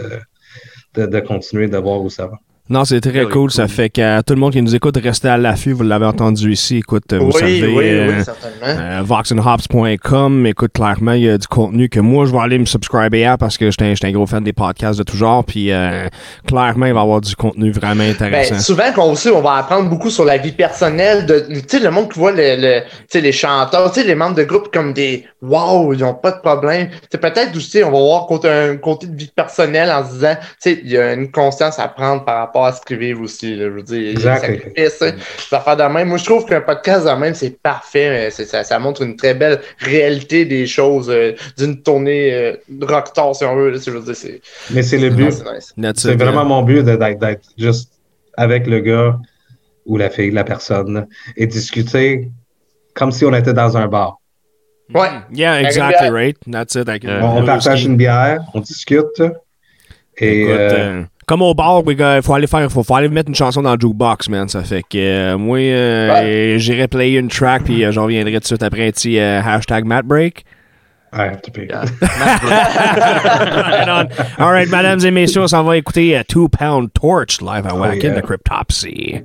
D: de, de continuer de voir où ça va.
A: Non, c'est très cool. Ça fait que tout le monde qui nous écoute, restez à l'affût. Vous l'avez entendu ici. Écoute, vous
C: Oui,
A: savez.
C: oui,
A: euh,
C: oui, certainement.
A: Euh, voxandhops.com. Écoute, clairement, il y a du contenu que moi, je vais aller me subscriber à parce que j'étais un, un gros fan des podcasts de tout genre. Puis, euh, clairement, il va y avoir du contenu vraiment intéressant.
C: Ben, souvent, qu'on aussi, on va apprendre beaucoup sur la vie personnelle de, tu sais, le monde qui voit le, le- tu sais, les chanteurs, tu sais, les membres de groupe comme des wow, ils ont pas de problème. C'est peut-être aussi, on va voir côté, un côté de vie personnelle en se disant, tu sais, il y a une conscience à prendre par rapport à ce qu'ils vivent aussi, là, je veux dire, il y a des
D: Exact.
C: sacrifices, hein, affaires de même. Moi, je trouve qu'un podcast de même, c'est parfait. Ça, ça montre une très belle réalité des choses euh, d'une tournée euh, rockstar, si on veut. là, je veux dire, c'est
D: Mais c'est le but.
C: c'est nice.
D: Vraiment mon but de- d'être juste avec le gars ou la fille, la personne, et discuter comme si on était dans un bar.
C: Ouais.
A: Yeah, exactly right. That's it.
D: On, partage une bière, on discute. Et
A: Écoute,
D: euh,
A: euh, comme au bar, il faut aller faire, faut, faut aller mettre une chanson dans le jukebox, man. Ça fait que euh, moi, euh, j'irai player une track, puis euh, j'en reviendrai tout de suite après un petit euh, hashtag MattBreak.
D: ouais, peux. *laughs*
A: Right on. All right, mesdames et messieurs, on s'en va écouter euh, Two Pound Torch live à Wacken
D: yeah.
A: de Cryptopsy.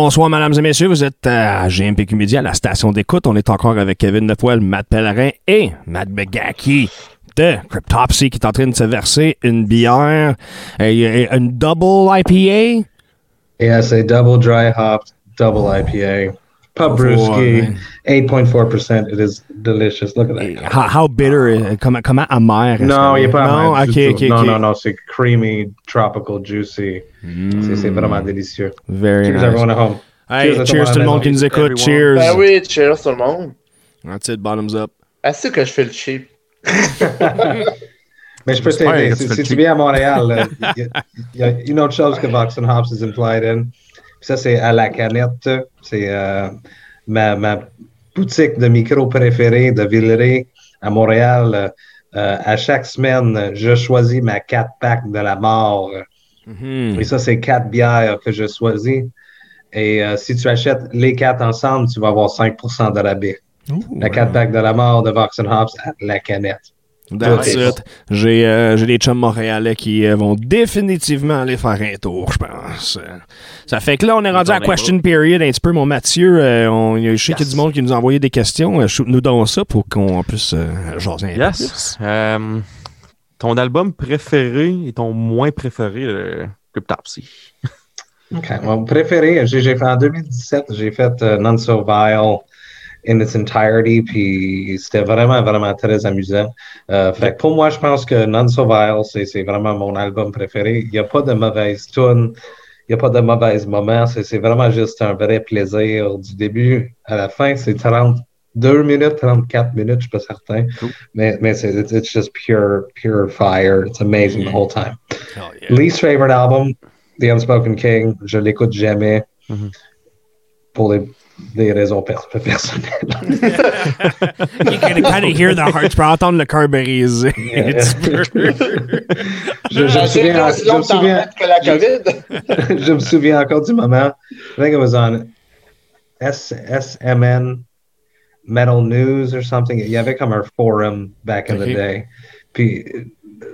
A: Bonsoir, mesdames et messieurs. Vous êtes à GMPQ Media, la station d'écoute. On est encore avec Kevin Lepoil, Matt Pellerin et Matt Begaki de Cryptopsy qui est en train de se verser une bière, euh, une double IPA.
D: Yes, a double dry hopped, double IPA. Pub brewski, 8.4%. It is delicious. Look at that.
A: How, how bitter, euh, comment, comment amer? est-ce
D: Non,
A: que-
D: il n'est pas
A: Non,
D: amer du
A: ok,
D: tout.
A: ok,
D: Non,
A: ok.
D: non, non, c'est creamy, tropical, juicy. C'est- C'est vraiment mm. délicieux.
A: Very
D: Cheers
A: nice.
D: everyone at home.
A: Hey,
D: Cheers à
A: cheers,
D: tout
A: tout le
D: le
A: monde
D: monde
A: qui nous écoute. Cheers.
C: Ben oui, cheers tout le monde.
A: That's it, bottoms up.
C: Assez que je fais le cheap.
D: Mais *laughs* je peux
B: J'espère
D: t'aider.
B: que
D: Si,
B: tu fais
D: si
B: le
D: tu viens à Montréal, eh, là, *laughs* il y, a- il y a une autre chose que Vox and Hops is implied in. Ça, c'est à la canette. C'est euh, ma, ma boutique de micro préférée de Villeray à Montréal. Euh, à chaque semaine, je choisis ma 4 pack de la mort.
A: Mhm.
D: Et ça, c'est quatre bières que je choisis. Et euh, si tu achètes les quatre ensemble, tu vas avoir 5% de rabais. La 4 pack de la mort de Vox Hops à la canette.
A: That's
D: Ouais.
A: it. J'ai euh, j'ai des chums montréalais qui euh, vont définitivement aller faire un tour, je pense. Ça fait que là, on est rendu à question period un petit peu. Mon Mathieu, euh, on, je sais qu'il y a du monde qui nous a envoyé des questions. Euh, Shoot-nous donc ça pour qu'on puisse euh, jaser un peu
B: Yes.
A: plus.
B: Euh, ton album préféré et ton moins préféré, le Cryptopsy.
D: OK. Mon préféré, j'ai fait en 2017, j'ai fait euh, None So Vile in its entirety, puis c'était vraiment, vraiment très amusant. Euh, fait pour moi, je pense que So Vile, c'est vraiment mon album préféré. Il n'y a pas de mauvaise tune, il n'y a pas de mauvais moments, c'est vraiment juste un vrai plaisir du début à la fin. C'est 32 minutes, 34 minutes, je suis pas certain,
B: Cool.
D: mais, mais c'est it's, it's just pure, pure fire. It's amazing the whole time.
A: Oh, yeah.
D: Least favorite album, The Unspoken King. Je l'écoute jamais
B: Mhm.
D: pour des, des raisons per- *laughs* personnelles.
A: You can kind of hear the heart. Tu peux entendre le cœur brisé. un petit peu.
D: je, je me
C: Assez
D: souviens,
C: aussi
D: je me
C: long t'en
D: souviens,
C: remettre que la COVID. *laughs*
D: je me souviens encore du moment. I think it was on S, SMN Metal News or something. Il y avait comme un forum back in
A: Ok.
D: the day. Puis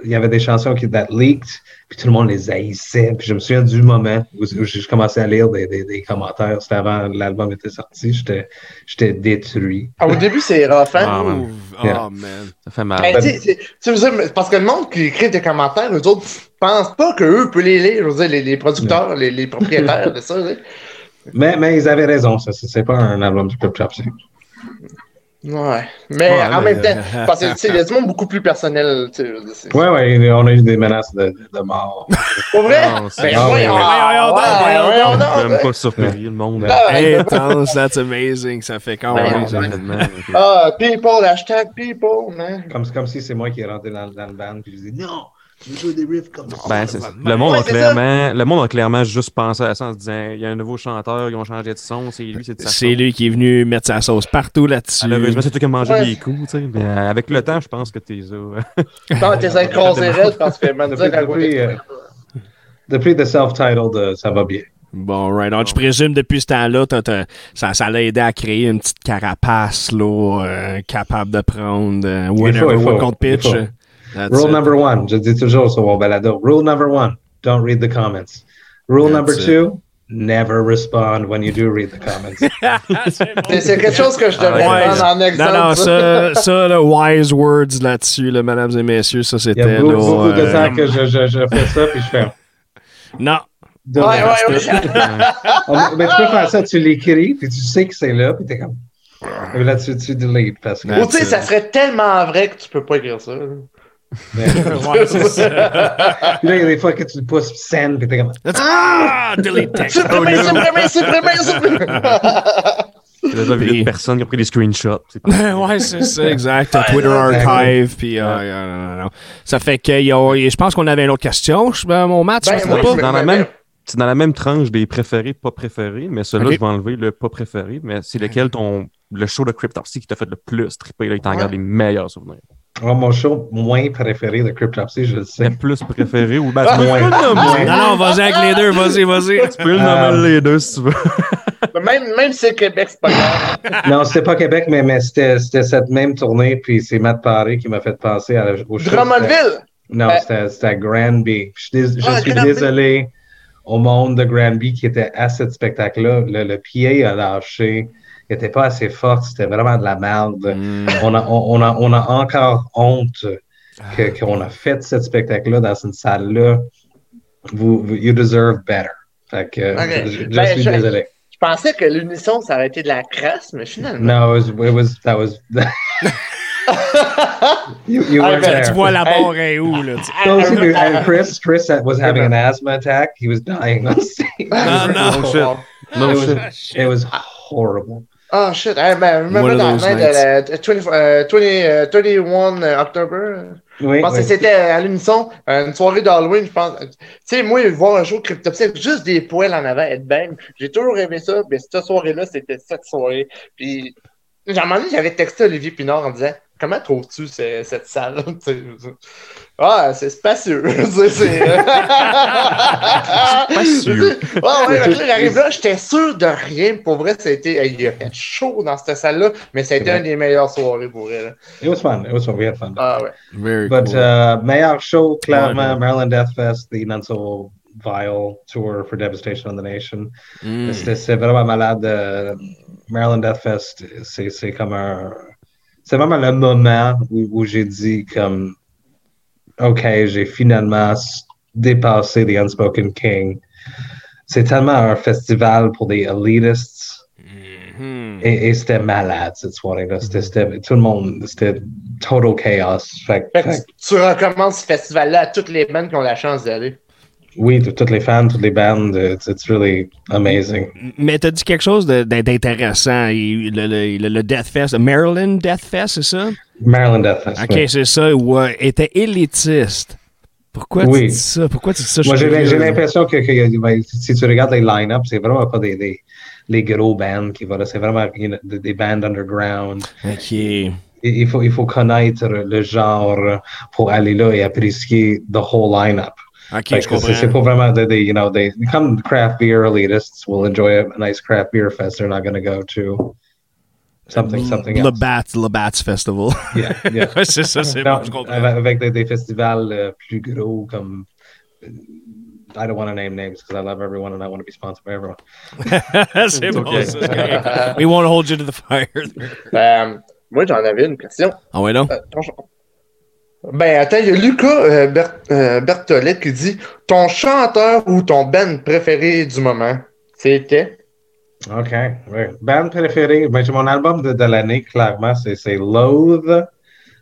D: il y avait des chansons qui that leaked, puis tout le monde les haïssait. Puis je me souviens du moment où, où j'ai commencé à lire des, des, des commentaires. C'était avant l'album était sorti. J'étais j'étais détruit.
C: Ah, Au début, c'est rough, hein?
B: Man.
A: Oh, man.
B: Ça fait mal.
C: Ben, parce que le monde qui écrit des commentaires, les autres pensent pas qu'eux peuvent les lire. Je veux dire, les, les producteurs, les, les propriétaires *laughs* de ça.
D: Mais, mais ils avaient raison, ça. C'est c'est pas un album du Club Chopstick.
C: Ouais. Mais
B: Ouais,
C: en
B: mais,
C: même temps, parce que a du monde beaucoup plus personnel. c'est-
D: Ouais, ouais, on a eu des menaces de, de mort.
C: Pour vrai?
B: Non, c'est-
C: Ben, voyons,
D: ouais.
C: ouais, donc,
B: suis même pas surpris, le monde.
C: Ah.
A: Intense, that's amazing. Ça fait quand
C: Ben,
A: même.
C: Ah, people, hashtag people, man.
D: Comme, comme si c'est moi qui est rentré dans, dans le band puis je dis non, je veux jouer des riffs comme ça.
B: Ben, le, monde
C: Ouais,
B: a clairement, le monde a clairement juste pensé à ça en se disant il y a un nouveau chanteur, ils ont changé de son, c'est lui, c'est de sa
A: C'est lui qui est venu mettre sa sauce partout là-dessus.
B: Malheureusement, c'est toi qui as mangé
C: Ouais.
B: les coups, tu sais. Mais euh, avec le temps, je pense que t'es.
C: Quand t'es raide parce que man,
D: Depuis, depuis, euh, depuis The Self-Titled, euh, ça va bien.
A: Bon, right on. Je présume depuis ce temps-là, ça, ça l'a aidé à créer une petite carapace là, euh, capable de prendre euh,
D: il faut,
A: one contre
D: il
A: pitch.
D: faut.
A: That's
D: Rule
A: it.
D: number one, je dis toujours sur mon balado. Rule number one, don't read the comments. Rule
A: That's
D: number
A: it.
D: two, never respond when you do read the comments. *laughs*
C: C'est quelque chose que je devrais
B: Ah,
C: prendre en exemple.
A: Non, non, ça, ça là, wise words là-dessus, là, mesdames et messieurs, ça
D: Il y a
A: c'était
D: beaucoup,
A: là,
D: beaucoup de
A: euh,
D: temps que je, je, je fais ça puis je fais.
A: Non.
C: Ouais, ouais, ouais. *laughs*
D: Mais tu peux faire ça, tu l'écris puis tu sais que c'est là puis t'es comme. Et là, tu, tu deletes parce que.
C: Ou tu sais, ça serait tellement vrai que tu peux pas écrire ça.
D: Mais-
A: Ouais, c'est ça.
D: Puis là, il y a des fois que tu le pousses send, puis t'es comme.
A: That's- Ah! Delete text.
C: Supprimer, supprimer, supprimer, supprimer.
B: A des personnes qui ont pris des screenshots. *laughs*
A: ouais, c'est ça, exact. Twitter Archive, puis euh, euh, non, non, non. ça fait que y a- je pense qu'on avait une autre question. Ben, mon match,
C: Ben,
A: je pas?
B: dans, la même, c'est dans la même tranche des préférés, pas préférés, mais celui-là, je vais enlever le pas préféré. Mais c'est lequel ton le show de Cryptopsy qui t'a fait le plus triper, là, il t'en
C: Ouais.
B: garde les meilleurs souvenirs?
D: Oh, mon show moins préféré de Cryptopsy, je le sais.
B: Le plus préféré ou ben, *laughs*
C: Ah,
D: moins.
A: Non, non, vas-y avec les deux, vas-y, vas-y.
B: Tu peux le
D: Euh,
B: nommer les deux si tu veux. *laughs*
C: Même, même si c'est Québec, c'est pas grave.
D: Non, c'était pas Québec, mais, mais c'était c'était cette même tournée, puis c'est Matt Paré qui m'a fait penser à, au show.
C: Drummondville?
D: Non,
C: Euh,
D: c'était à Granby. Je dés- je
C: Ah,
D: suis
C: Granby.
D: désolé au monde de Granby qui était à ce spectacle-là. Le, le PA a lâché. Il n'était pas assez fort. C'était vraiment de la merde.
A: Mm.
D: On, a, on, a, on a encore honte que- qu'on a fait ce spectacle-là dans une salle-là. Vous, vous- you deserve better. Fait que,
C: Ok.
D: je, je
C: Ben,
D: suis
C: je-
D: désolé.
C: Je pensais que l'unisson, ça aurait été de la crasse, mais finalement.
D: No, it was, it was that was *laughs* you, you
C: Ah, ben,
D: there.
A: Tu vois la barre est où, là?
D: and *laughs* Chris, Chris was having an asthma attack. He was dying on stage.
A: No, no.
B: Oh, shit. No
D: it,
B: shit.
D: was, it was horrible.
C: Oh shit, hey, ben,
A: One
C: remember
A: of
C: that
A: those
C: night,
A: nights.
C: uh, 20, uh, 20, uh, 31 October?
D: Oui,
C: Je pense
D: oui.
C: que c'était à l'unisson, euh, une soirée d'Halloween, je pense. Tu sais, moi, voir un show Cryptopsy juste des poils en avant, être bang, j'ai toujours aimé ça, mais cette soirée-là, c'était cette soirée. Puis, à un moment donné, j'avais texté Olivier Pinard en disant Comment trouves-tu ce- cette salle? *laughs* Ah, c'est spacieux. *laughs* C'est.
B: Spacieux.
C: Ah *laughs* ouais, là, j'étais sûr de rien. Pour vrai, ça a été. hey, Il a fait chaud dans cette salle-là, mais
D: Ouais.
C: une des meilleures soirées pour elle. là.
D: It was fun. It was fun. We had fun.
C: Ah ouais.
A: Very
D: But
A: cool.
D: uh, meilleur show, clairement,
A: Ouais.
D: Maryland Death Fest, the Not So Vile Tour for Devastation on the Nation.
A: Mm.
D: C'était c'est vraiment malade. euh, Maryland Death Fest, c'est c'est comme un. C'est vraiment le moment où, où j'ai dit, comme, OK, j'ai finalement dépassé The Unspoken King. C'est tellement un festival pour des elitists.
A: Mhm.
D: Et, et c'était malade cette soirée-là. C'était- c'était- Tout le monde, c'était total chaos. Fait,
C: Fait
D: fait
C: tu, recommences ce festival-là à toutes les bandes qui ont la chance d'y aller.
D: Oui, de toutes les fans, toutes les bandes, it's, it's really amazing.
A: Mais t'as dit quelque chose d'intéressant. Le, le, le- le Death Fest, Maryland Death Fest, c'est ça?
D: Maryland Death Fest.
A: Ok,
D: oui.
A: c'est ça. Où, euh, était élitiste. Pourquoi
D: Oui.
A: tu dis ça? Pourquoi tu dis ça?
D: Moi, j'ai l'impression que, que- ben, si tu regardes les line-up, c'est vraiment pas des, des les gros bands qui vont là, c'est vraiment you know, des, des bands underground.
A: Ok.
D: Il, il faut, il faut connaître le genre pour aller là et apprécier the whole line-up.
A: Ok,
D: Fait
A: je
D: que C'est c'est
A: comprends.
D: pas vraiment des, des, you know, des, comme craft beer elitists will enjoy a nice craft beer fest, they're not going to go to something, mm, something
A: Le
D: else.
A: Bats, le Bats Festival. *laughs*
D: Yeah, yeah.
A: Ouais, c'est ça, c'est
D: Non,
A: bon, je comprends.
D: avec, avec des, des festivals euh, plus gros comme. euh, I don't want to name names because I love everyone and I want to be sponsored by everyone. *laughs*
A: c'est bon,
B: ok.
A: ça, c'est correct. We won't hold you to the fire.
C: Euh, moi, j'en avais une question.
A: Ah ouais, non?
C: Euh, ton ch- Ben, attends, il y a Lucas euh, euh, qui dit Ton chanteur ou ton band préféré du moment? C'était?
D: OK. Ouais. Band préféré, ben, mon album de, l'année, clairement, c'est Loathe,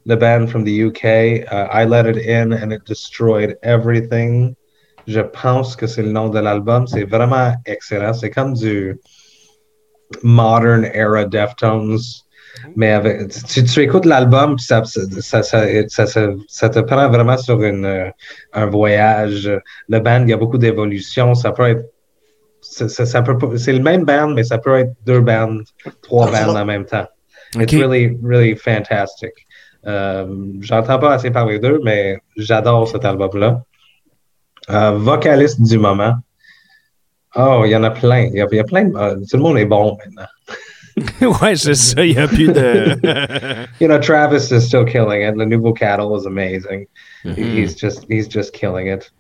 D: the band from the UK. Uh, I Let It In and It Destroyed Everything. Je pense que c'est le nom de l'album. C'est vraiment excellent. C'est comme du modern era Deftones. Mais avec, tu, tu écoutes l'album, puis ça, te prend vraiment sur une, euh, un voyage. Le band, il y a beaucoup d'évolution. Ça peut être ça, peut c'est le même band, mais ça peut être deux bands, trois bands en même temps. It's really, really fantastic. Euh, J'entends pas assez parler d'eux, mais j'adore cet album-là. Euh, vocaliste du moment. Oh, il y en a plein. Il y a, il y a plein de- euh, tout le monde est bon maintenant. *laughs*
A: ouais, c'est ça, il n'y a plus de.
D: You know, Travis is still killing it. The nouveau Cattle is amazing.
A: Mhm.
D: He's just he's just killing it.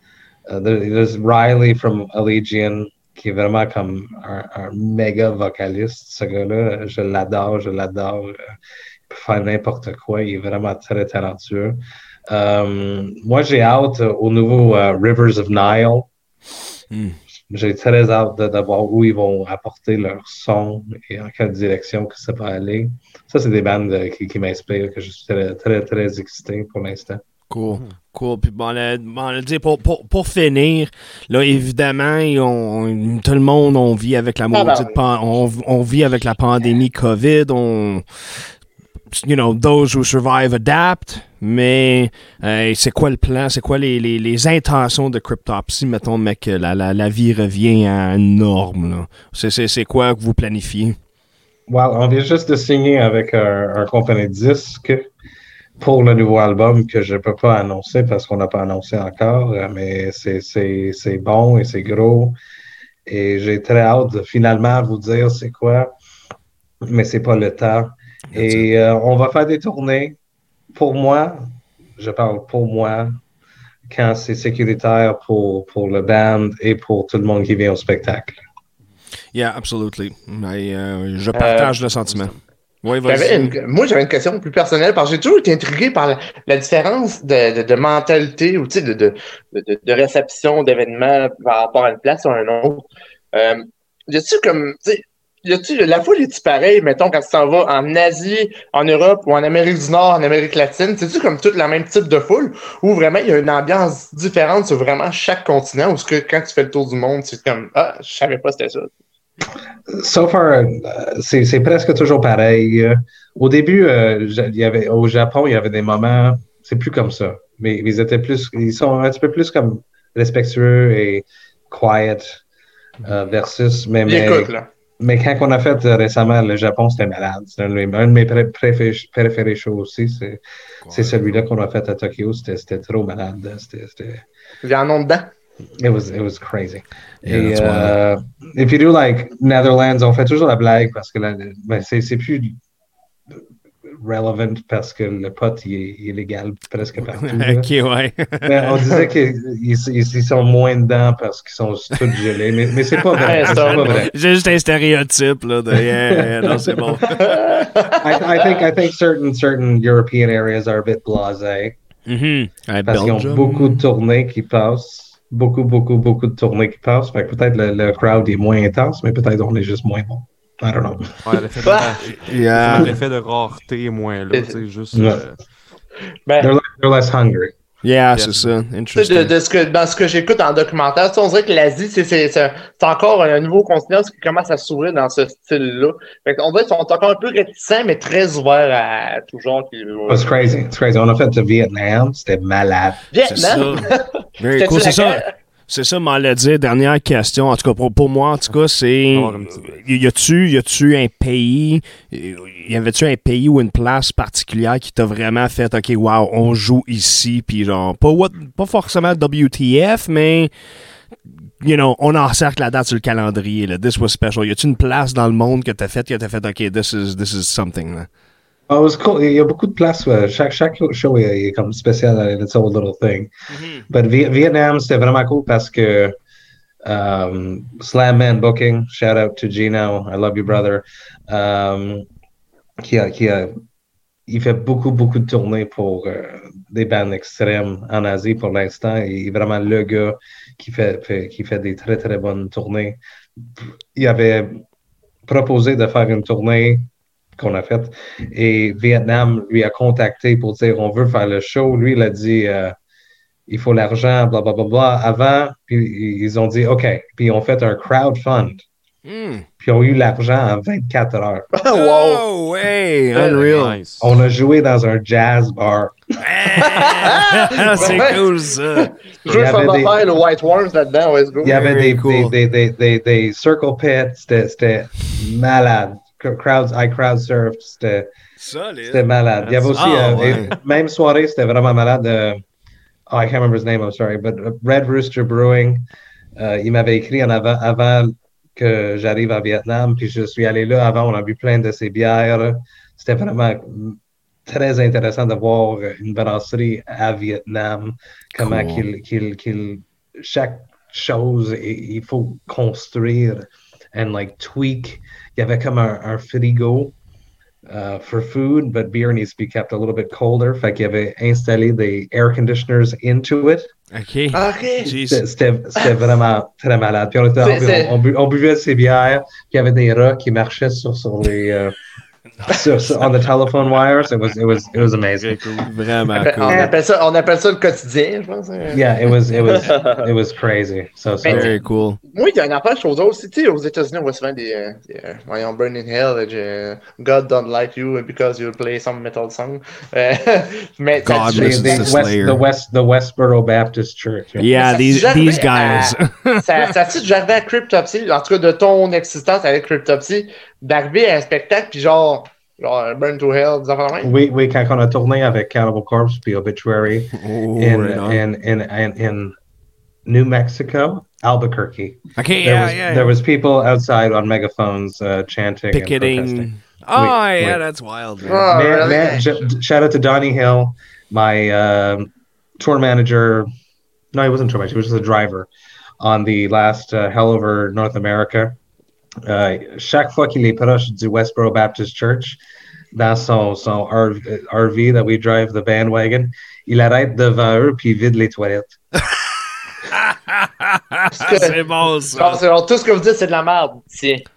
D: Uh, there- there's Riley from Allegiant qui est vraiment comme un, un méga vocaliste. Ce gars-là, je l'adore, je l'adore. Il peut faire n'importe quoi. Il est vraiment très talentueux. Euh, moi, j'ai hâte au nouveau euh, Rivers of Nile.
A: Hmm.
D: J'ai très hâte de, de voir où ils vont apporter leur son et en quelle direction que ça va aller. Ça, c'est des bandes euh, qui, qui m'inspirent, que je suis très, très, très excité pour l'instant.
A: Cool. Cool. Puis bon, le- bon, le dire, pour, pour, pour finir, là, évidemment, et on- on- tout le monde, on vit avec la
C: Ah,
A: maudite
C: ben,
A: pan- on, on vit avec la pandémie COVID. On, you know, those who survive adapt. Mais euh, c'est quoi le plan? C'est quoi les, les, intentions de Cryptopsy? Mettons, mec, la, la, la vie revient à une norme. C'est, quoi que vous planifiez?
D: Well, on vient juste de signer avec un, un compagnie de disques pour le nouveau album que je ne peux pas annoncer parce qu'on n'a pas annoncé encore, mais c'est bon et c'est gros. Et j'ai très hâte de finalement vous dire c'est quoi, mais c'est pas le temps. Et euh, on va faire des tournées. Pour moi, je parle pour moi, quand c'est sécuritaire pour, pour le band et pour tout le monde qui vient au spectacle.
A: Yeah, absolutely. Euh, je partage le sentiment. Oui,
C: une- moi, j'avais une question plus personnelle parce que j'ai toujours été intrigué par la, la différence de, de, de mentalité ou de, de, de, de réception d'événements par rapport à une place ou à une autre. Euh, a-tu comme, tu sais, y a-tu, la foule est-tu pareil, mettons, quand tu t'en vas en Asie, en Europe ou en Amérique du Nord, en Amérique latine? C'est-tu comme toute la même type de foule ou vraiment il y a une ambiance différente sur vraiment chaque continent ou est-ce que quand tu fais le tour du monde, c'est comme, ah, je savais pas c'était ça?
D: So far, euh, c'est c'est presque toujours pareil. Au début, euh, il y avait, au Japon, il y avait des moments, c'est plus comme ça. Mais ils étaient plus, ils sont un petit peu plus comme respectueux et quiet euh, versus. Mais, mais,
C: écoute, là.
D: Mais quand on a fait euh, récemment le Japon, c'était malade. C'est un, de mes- un de mes pré- préférés, préférés shows aussi. C'est c'est celui-là qu'on a fait à Tokyo. C'était c'était trop malade. C'était- C'était.
C: Il y en a dedans.
D: It was it was crazy.
A: Yeah,
D: Et euh, if you do like Netherlands, on fait toujours la blague parce que là, ben, c'est c'est plus relevant parce que le pot il est illégal presque partout. *laughs*
A: ok, ouais.
D: Mais on disait qu'ils ils, ils sont moins dedans parce qu'ils sont tous gelés, mais, mais c'est pas vrai. C'est pas vrai.
A: J'ai juste un stéréotype, là. De, yeah, yeah, non, c'est bon. *laughs*
D: I, I think I think certain certain European areas are a bit blasé
A: Mhm. À
D: parce qu'ils ont beaucoup de tournées qui passent, beaucoup beaucoup beaucoup de tournées qui passent. Fait que peut-être le, le crowd est moins intense, mais peut-être on est juste moins bon. I don't know.
B: Ouais, l'effet *laughs* de,
C: Ah!
A: Yeah.
B: l'effet de rareté est moins là, tu sais, juste... Euh,
C: Ben,
D: They're, le- they're less hungry.
A: Yeah,
B: Yeah.
A: c'est ça. Interesting.
C: de, de ce que, dans ce que j'écoute en documentaire, on dirait que l'Asie, c'est, c'est, c'est, c'est encore un nouveau continent qui commence à s'ouvrir dans ce style-là. Fait on dirait qu'ils sont encore un peu réticents, mais très ouverts à tout genre. Qui,
D: It's crazy. It's crazy. On a fait le Vietnam, c'était malade.
A: C'est
C: Vietnam!
A: ça. *laughs* Very
C: C'était-tu
A: cool. C'est ça. C'est ça, l'a dit. Dernière question. En tout cas, pour, pour moi, en tout cas, c'est. Y a-tu, y a-tu un pays, y avait-tu un pays ou une place particulière qui t'a vraiment fait, OK, wow, on joue ici, puis genre, pas, what, pas forcément WTF, mais, you know, on encercle la date sur le calendrier, là. This was special. Y a-tu une place dans le monde que t'as fait, que t'as fait, OK, this is, this is something, là?
D: Oh, it was cool. Il y a beaucoup de places. chaque, chaque show est, est comme spécial in its own little thing. But Vi- Vietnam, c'était vraiment cool parce que um, Slam Man Booking, shout out to Gino, I love you, brother. Um, qui a, qui a, il fait beaucoup, beaucoup de tournées pour euh, des bandes extrêmes en Asie pour l'instant. Il est vraiment le gars qui fait, fait- qui fait des très, très bonnes tournées. Il avait proposé de faire une tournée qu'on a faite et Vietnam lui a contacté pour dire on veut faire le show. Lui, il a dit euh, il faut l'argent, bla bla bla bla. Avant, puis ils ont dit OK. Puis ils ont fait un crowdfund.
A: Hmm.
D: Puis ils ont eu l'argent en 24 heures. *laughs*
C: wow!
A: Oh, ouais, unreal.
B: Nice.
D: On a joué dans un jazz bar. *laughs*
A: c'est cool, ça.
C: Je veux
D: Il y
C: faire
D: avait des-
C: faire le White Worms là-dedans, let's go.
D: Il y avait
A: Very
D: des,
A: cool.
D: des, des, des, des, des circle pits. C'était malade. Crowds, I crowd surfed. C'était malade. Il y avait aussi,
A: ouais.
D: et même soirée, c'était vraiment malade. euh, oh, I can't remember his name, I'm sorry. But Red Rooster Brewing, euh, il m'avait écrit en avant, avant que j'arrive à Vietnam. Puis je suis allé là avant, on a bu plein de ses bières. C'était vraiment très intéressant de voir une brasserie à Vietnam. Comment
A: Cool.
D: qu'il, qu'il, qu'il- chaque chose, il faut construire and like tweak. Il y avait comme un, un frigo uh, for food, but beer needs to be kept a little bit colder. Fait qu'il y avait installé des air conditioners into it.
A: OK.
C: OK.
A: Jeez.
D: C'était c'était- c'était vraiment très malade. Puis on, était,
C: C'est- c'est-
D: on, on bu- on buvait ses bières, puis il y avait des rats qui marchaient sur, sur les. euh, *laughs* sur, sur- on the telephone wires. It was, it was, it was amazing.
A: Vraiment *laughs*
C: On
A: cool.
C: appelle, ça, on appelle ça le quotidien, je pense.
D: Yeah, it was, it was, *laughs* it was crazy. So, so
A: Very cool.
C: Moi, il y a une affaire, je trouve aussi, tu sais, aux États-Unis, on voit souvent des, euh, des euh, voyons, Burn in Hell, euh, euh, God don't like you euh, because you play some metal song. Euh, mais ça
A: God
C: dit-
D: the,
A: listens
D: the
A: to
D: West,
A: Slayer.
D: the West, the Westboro Baptist Church.
A: Yeah,
C: Ça
A: these,
C: s'est
A: these
C: jamais
A: guys.
C: ça, ça t'est déjà arrivé à Cryptopsy, en tout cas de ton existence avec Cryptopsy, d'arriver à un spectacle, puis genre, genre Burn to Hell, des affaires de même?
D: Oui, oui, quand on a tourné avec Cannibal Corpse puis Obituary
A: Oh,
D: in,
A: right
D: in, in, in, in New Mexico, Albuquerque.
A: Okay,
D: There
A: yeah,
D: was,
A: yeah.
D: there was people outside on megaphones uh, chanting and protesting.
A: Picketing. Oh,
D: Wait,
A: yeah,
D: wait.
A: that's wild.
C: Oh,
D: Man-
C: really?
D: man- j- shout out to Donnie Hill, my um tour manager no, he wasn't tour manager. He was just a driver on the last uh, Hell Over North America. Euh, chaque fois qu'il est proche du Westboro Baptist Church, dans son, son RV, RV that we drive the bandwagon, il arrête devant eux puis il vide les toilettes. *laughs*
A: c'est bon, ça.
C: Alors, tout ce que vous dites, c'est de la merde.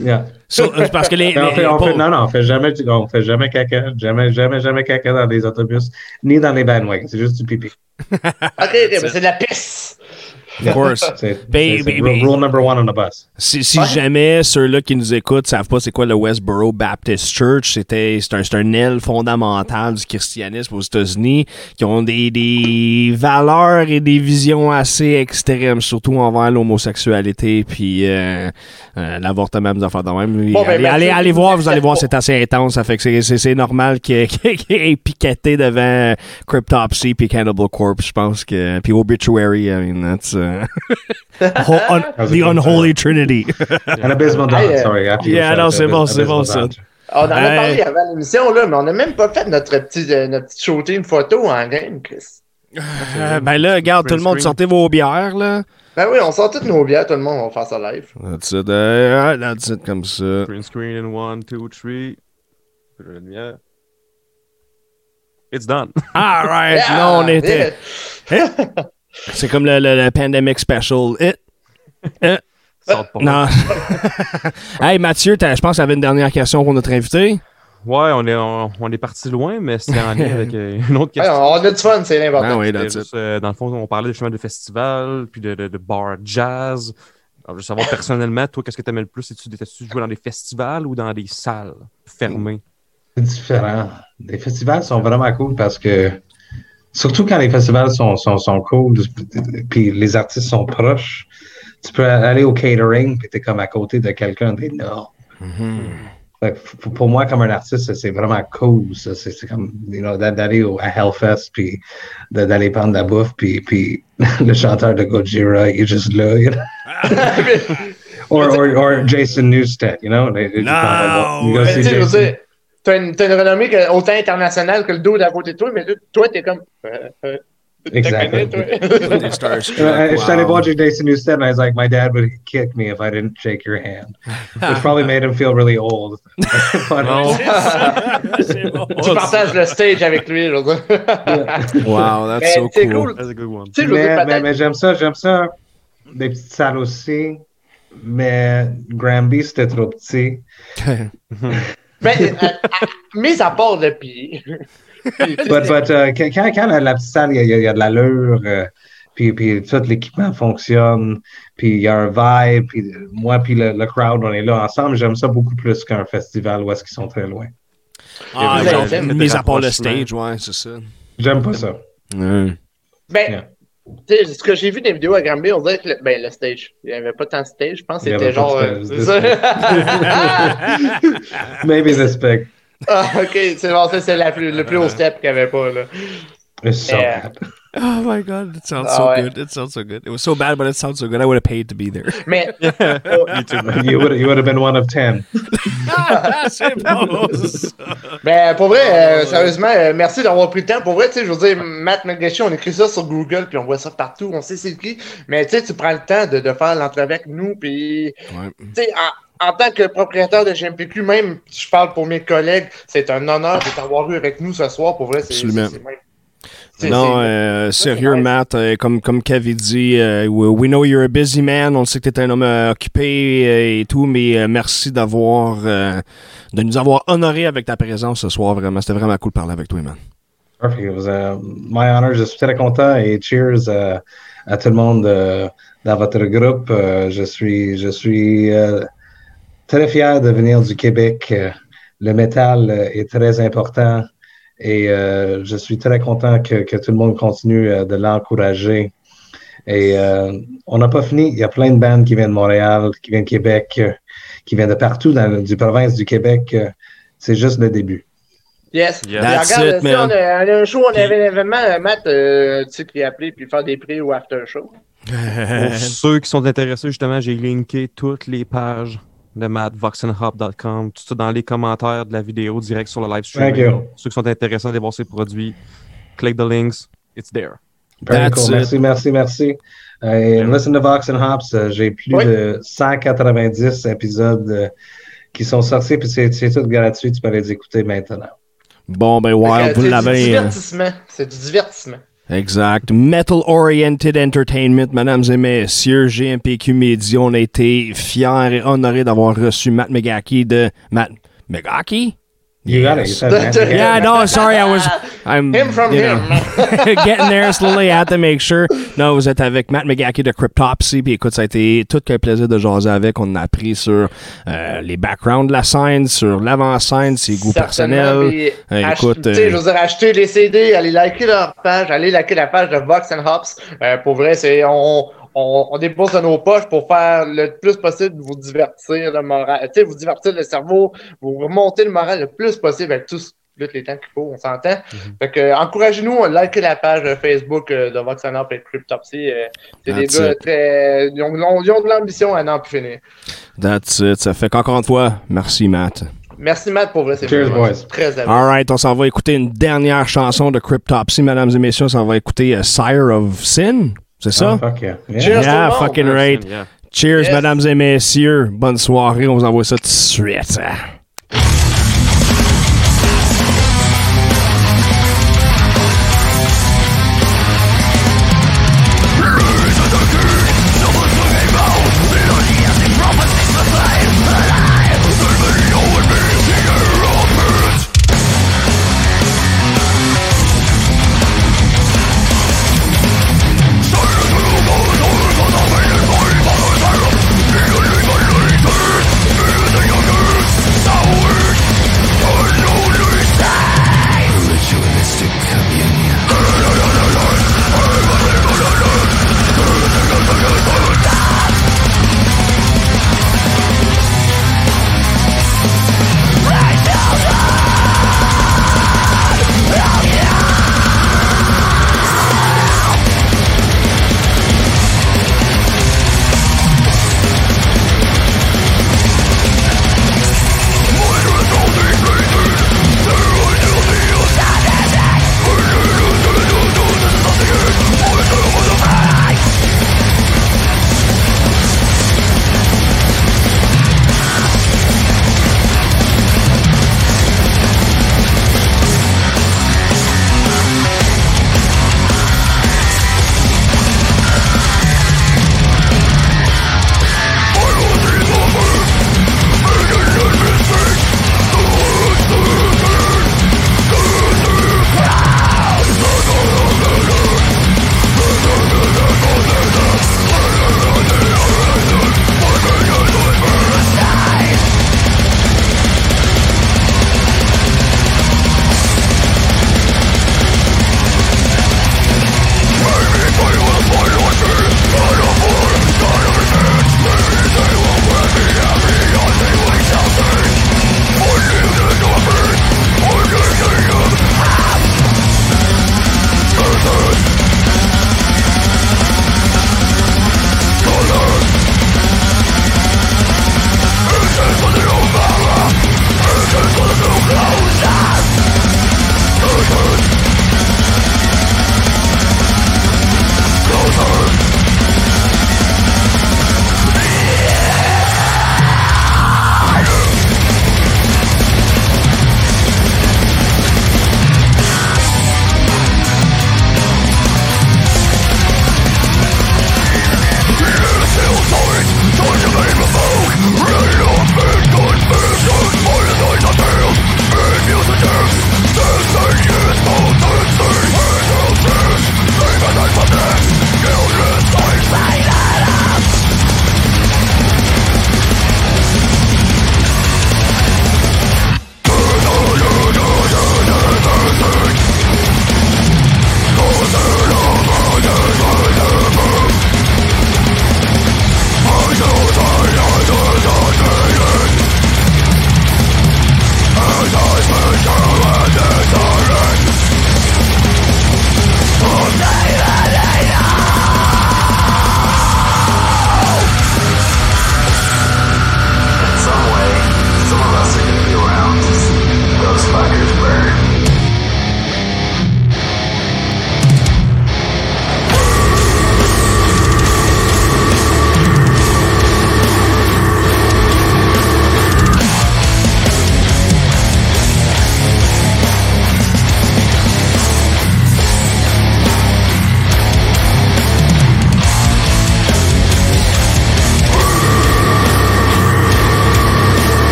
D: Yeah.
A: So, c'est parce que les.
D: Mais on
A: les-
D: fait, on
A: pour-
D: fait- non, non, on fait jamais, on fait jamais caca, jamais, jamais, jamais caca dans les autobus, ni dans les bandwagons. C'est juste du pipi.
C: Ok, ok, mais c'est de la pisse.
A: Of course. *laughs*
D: C'est
A: ben.
D: rule number one on the bus.
A: Si, si
C: Ouais.
A: jamais ceux-là qui nous écoutent savent pas c'est quoi le Westboro Baptist Church, c'était c'est un, c'est un aile fondamentale du christianisme aux États-Unis qui ont des, des valeurs et des visions assez extrêmes, surtout envers l'homosexualité puis euh, euh, l'avortement des affaires de même.
C: Bon, ben,
A: allez, allez, allez voir, vous allez voir, c'est assez intense. Ça fait que c'est- c'est c'est normal *laughs* qu'il qu'il ait piqueté devant Cryptopsy puis Cannibal Corpse, je pense que puis Obituary, I mean that's uh, *laughs* whole- un-
D: was a
A: the unholy trinity. *laughs*
D: Un abysmal
C: euh,
D: sorry. after
A: yeah, non, c'est bon, c'est bon, ça.
C: On en a parlé avant l'émission, là, mais on n'a même pas fait notre petit, euh, notre petit shooting photo en game, Chris.
A: Euh, ben là, regarde, tout le monde,
B: Screen.
A: sortez vos bières, là.
C: Ben oui, on sort toutes nos bières, tout le monde, on va faire ça live.
A: That's it, that's it, comme ça.
B: Green screen in one, two, three. It's done.
A: All right, *laughs*
C: Yeah,
A: là, on était... C'est comme le, le, le Pandemic Special. Eh,
B: Sort pas.
A: non. *laughs* hey, Mathieu, t'as- je pense que tu avais une dernière question pour notre invité.
B: Ouais, on est, on, on est parti loin, mais c'était en lien avec euh, une autre *laughs*
C: Ouais,
B: question.
C: on a du fun, c'est l'important.
A: Ah oui,
B: euh, dans le fond, on parlait justement de festivals, puis de, de, de bars jazz. Alors, je veux savoir personnellement, toi, qu'est-ce que tu aimais le plus? Étais-tu étais-tu jouer dans des festivals ou dans des salles fermées?
D: C'est différent. Les festivals sont vraiment cool parce que, surtout quand les festivals sont, sont, sont cool, puis les artistes sont proches, tu peux aller au catering, puis t'es comme à côté de quelqu'un d'énorme. F- Pour moi, comme un artiste, c'est vraiment cool. C'est comme, you know, d'a- d'aller au- à Hellfest, puis d'aller prendre de la bouffe, puis, puis *laughs* le chanteur de Gojira, il est juste là. You know? *laughs* or, or, or Jason Newsted, you know?
A: No,
C: t'as une, une renommée que- autant internationale que le dos d'à côté de toi, mais là, toi, t'es comme. euh, euh,
D: Exactly. *laughs* Jason Newsted, and I was like, my dad would kick me if I didn't shake your hand, which probably made him feel really old. *laughs* But. *laughs*
C: Tu partages le stage avec lui.
A: Wow, that's
C: Mais
A: so
C: c'est
A: cool.
C: cool.
B: That's a good one.
D: Mais, mais, mais j'aime ça, j'aime ça. Des petites salles aussi. Mais Granby, c'était trop petit.
C: Mais, euh, euh, mis à part le pied. *laughs*
D: But, but, uh, quand, la, la petite salle, il y a, de l'allure, euh, puis, puis tout l'équipement fonctionne, puis il y a un vibe, puis moi puis le, le crowd, on est là ensemble. J'aime ça beaucoup plus qu'un festival où est-ce qu'ils sont très loin.
A: Ah, mis à part le stage, ouais, c'est ça.
D: J'aime pas ça.
C: Ben,
D: Yeah.
C: tu sais, ce que j'ai vu des vidéos à Granby, on dirait que le, ben, le stage, il n'y avait pas tant de stage. Je pense que c'était genre. euh.
D: Maybe this big.
C: ah, ok, c'est bon, ça, c'est le plus haut step qu'il n'y avait pas. Là.
D: Bad. *laughs*
A: Oh my god, it sounds
C: Ah,
A: so
C: ouais.
A: good. It sounds so good. It was so bad, but it sounds so good. I would have paid to be there. *laughs*
C: Mais, *laughs*
D: You would you would have been one of ten.
A: c'est bon, ça.
C: ben, pour vrai, euh, sérieusement, euh, merci d'avoir pris le temps. Pour vrai, tu sais, je veux dire, Matt McGashy, on écrit ça sur Google, puis on voit ça partout, on sait c'est qui. Mais tu sais, tu prends le temps de, de faire l'entrevue avec nous, puis
A: Ouais.
C: tu sais, en, en tant que propriétaire de GMPQ, même si je parle pour mes collègues, c'est un honneur de t'avoir eu avec nous ce soir. Pour vrai, c'est
A: Absolument.
C: c'est- c'est même- c'est-
A: Non,
C: c'est-
A: euh, sérieux. Matt, euh, comme, comme dit, euh, we we know you're a busy man, on sait que tu es un homme euh, occupé euh, et tout, mais euh, merci d'avoir euh, de nous avoir honoré avec ta présence ce soir, vraiment. C'était vraiment cool de parler avec toi, man.
D: Perfect. It was uh, my honor. Je suis très content et cheers à tout le monde dans votre groupe. Je suis, je suis très fier de venir du Québec. Le métal est très important et euh, je suis très content que, que tout le monde continue euh, de l'encourager. Et euh, on n'a pas fini. Il y a plein de bandes qui viennent de Montréal, qui viennent de Québec, qui viennent de partout dans du province du Québec. C'est juste le début.
C: Yes.
A: That's
C: regarde,
A: it,
C: si on,
A: man.
C: a, on a un show, on avait un événement, Matt, euh, tu sais, qui appelé puis faire des prix ou after show. *laughs*
B: Pour ceux qui sont intéressés, justement, j'ai linké toutes les pages de mattvoxenhop.com, tout ça dans les commentaires de la vidéo direct sur le live stream.
D: Thank you.
B: Ceux qui sont intéressés à aller voir ses produits, click the links, it's there.
D: Very
A: That's
D: cool. Merci, merci, merci. Et listen to Vox and Hops. euh, J'ai plus
C: Oui.
D: de 190 épisodes euh, qui sont sortis, puis c'est c'est tout gratuit. Tu peux les écouter maintenant.
A: Bon, ben, Wild, vous
C: c'est du
A: l'avez.
C: divertissement. C'est du divertissement.
A: Exact. Metal Oriented Entertainment, mesdames et messieurs, GMPQ Media, on a été fiers et honorés d'avoir reçu Matt McGackie de Matt McGackie?
D: You got it. You said that. *laughs*
A: Yeah, no, sorry, I was. *laughs* I'm.
C: Him from
A: you
C: him.
A: know, *laughs* getting there slowly, I had to make sure. Non, vous êtes avec Matt McGackie de Cryptopsy, puis écoute, ça a été tout qu'un plaisir de jaser avec. On a appris sur euh, les backgrounds de la scène, sur l'avant-scène, ses goûts personnels.
C: puis
A: Euh, écoute,
C: tu sais,
A: euh,
C: je veux dire, acheter les CD, aller liker leur page, aller liker la page de Vox and Hops. Euh, pour vrai, c'est on, on, on dépense de nos poches pour faire le plus possible vous divertir le moral, tu sais, vous divertir le cerveau, vous remonter le moral le plus possible avec tout ce lutte les temps qu'il faut, on s'entend.
A: Mhm.
C: Fait que, euh, encouragez-nous à liker la page Facebook euh, de Vox and Hops et Cryptopsy. Euh, c'est des
A: That's
C: gars
A: it.
C: très. Ils ont, ils ont de l'ambition à n'en plus finir.
A: that's it. Ça fait qu'encore une fois, merci Matt.
C: Merci Matt pour vrai, c'est
D: Cheers,
C: vraiment
D: boys.
C: très aimable.
A: Alright, on s'en va écouter une dernière chanson de Cryptopsy, mesdames et messieurs. On s'en va écouter Sire of Sin. C'est ça?
D: Oh, fuck yeah. Yeah.
C: Cheers.
A: fucking right.
B: Yeah.
A: Cheers,
C: Yes.
A: mesdames et messieurs. Bonne soirée. On vous envoie ça tout de suite.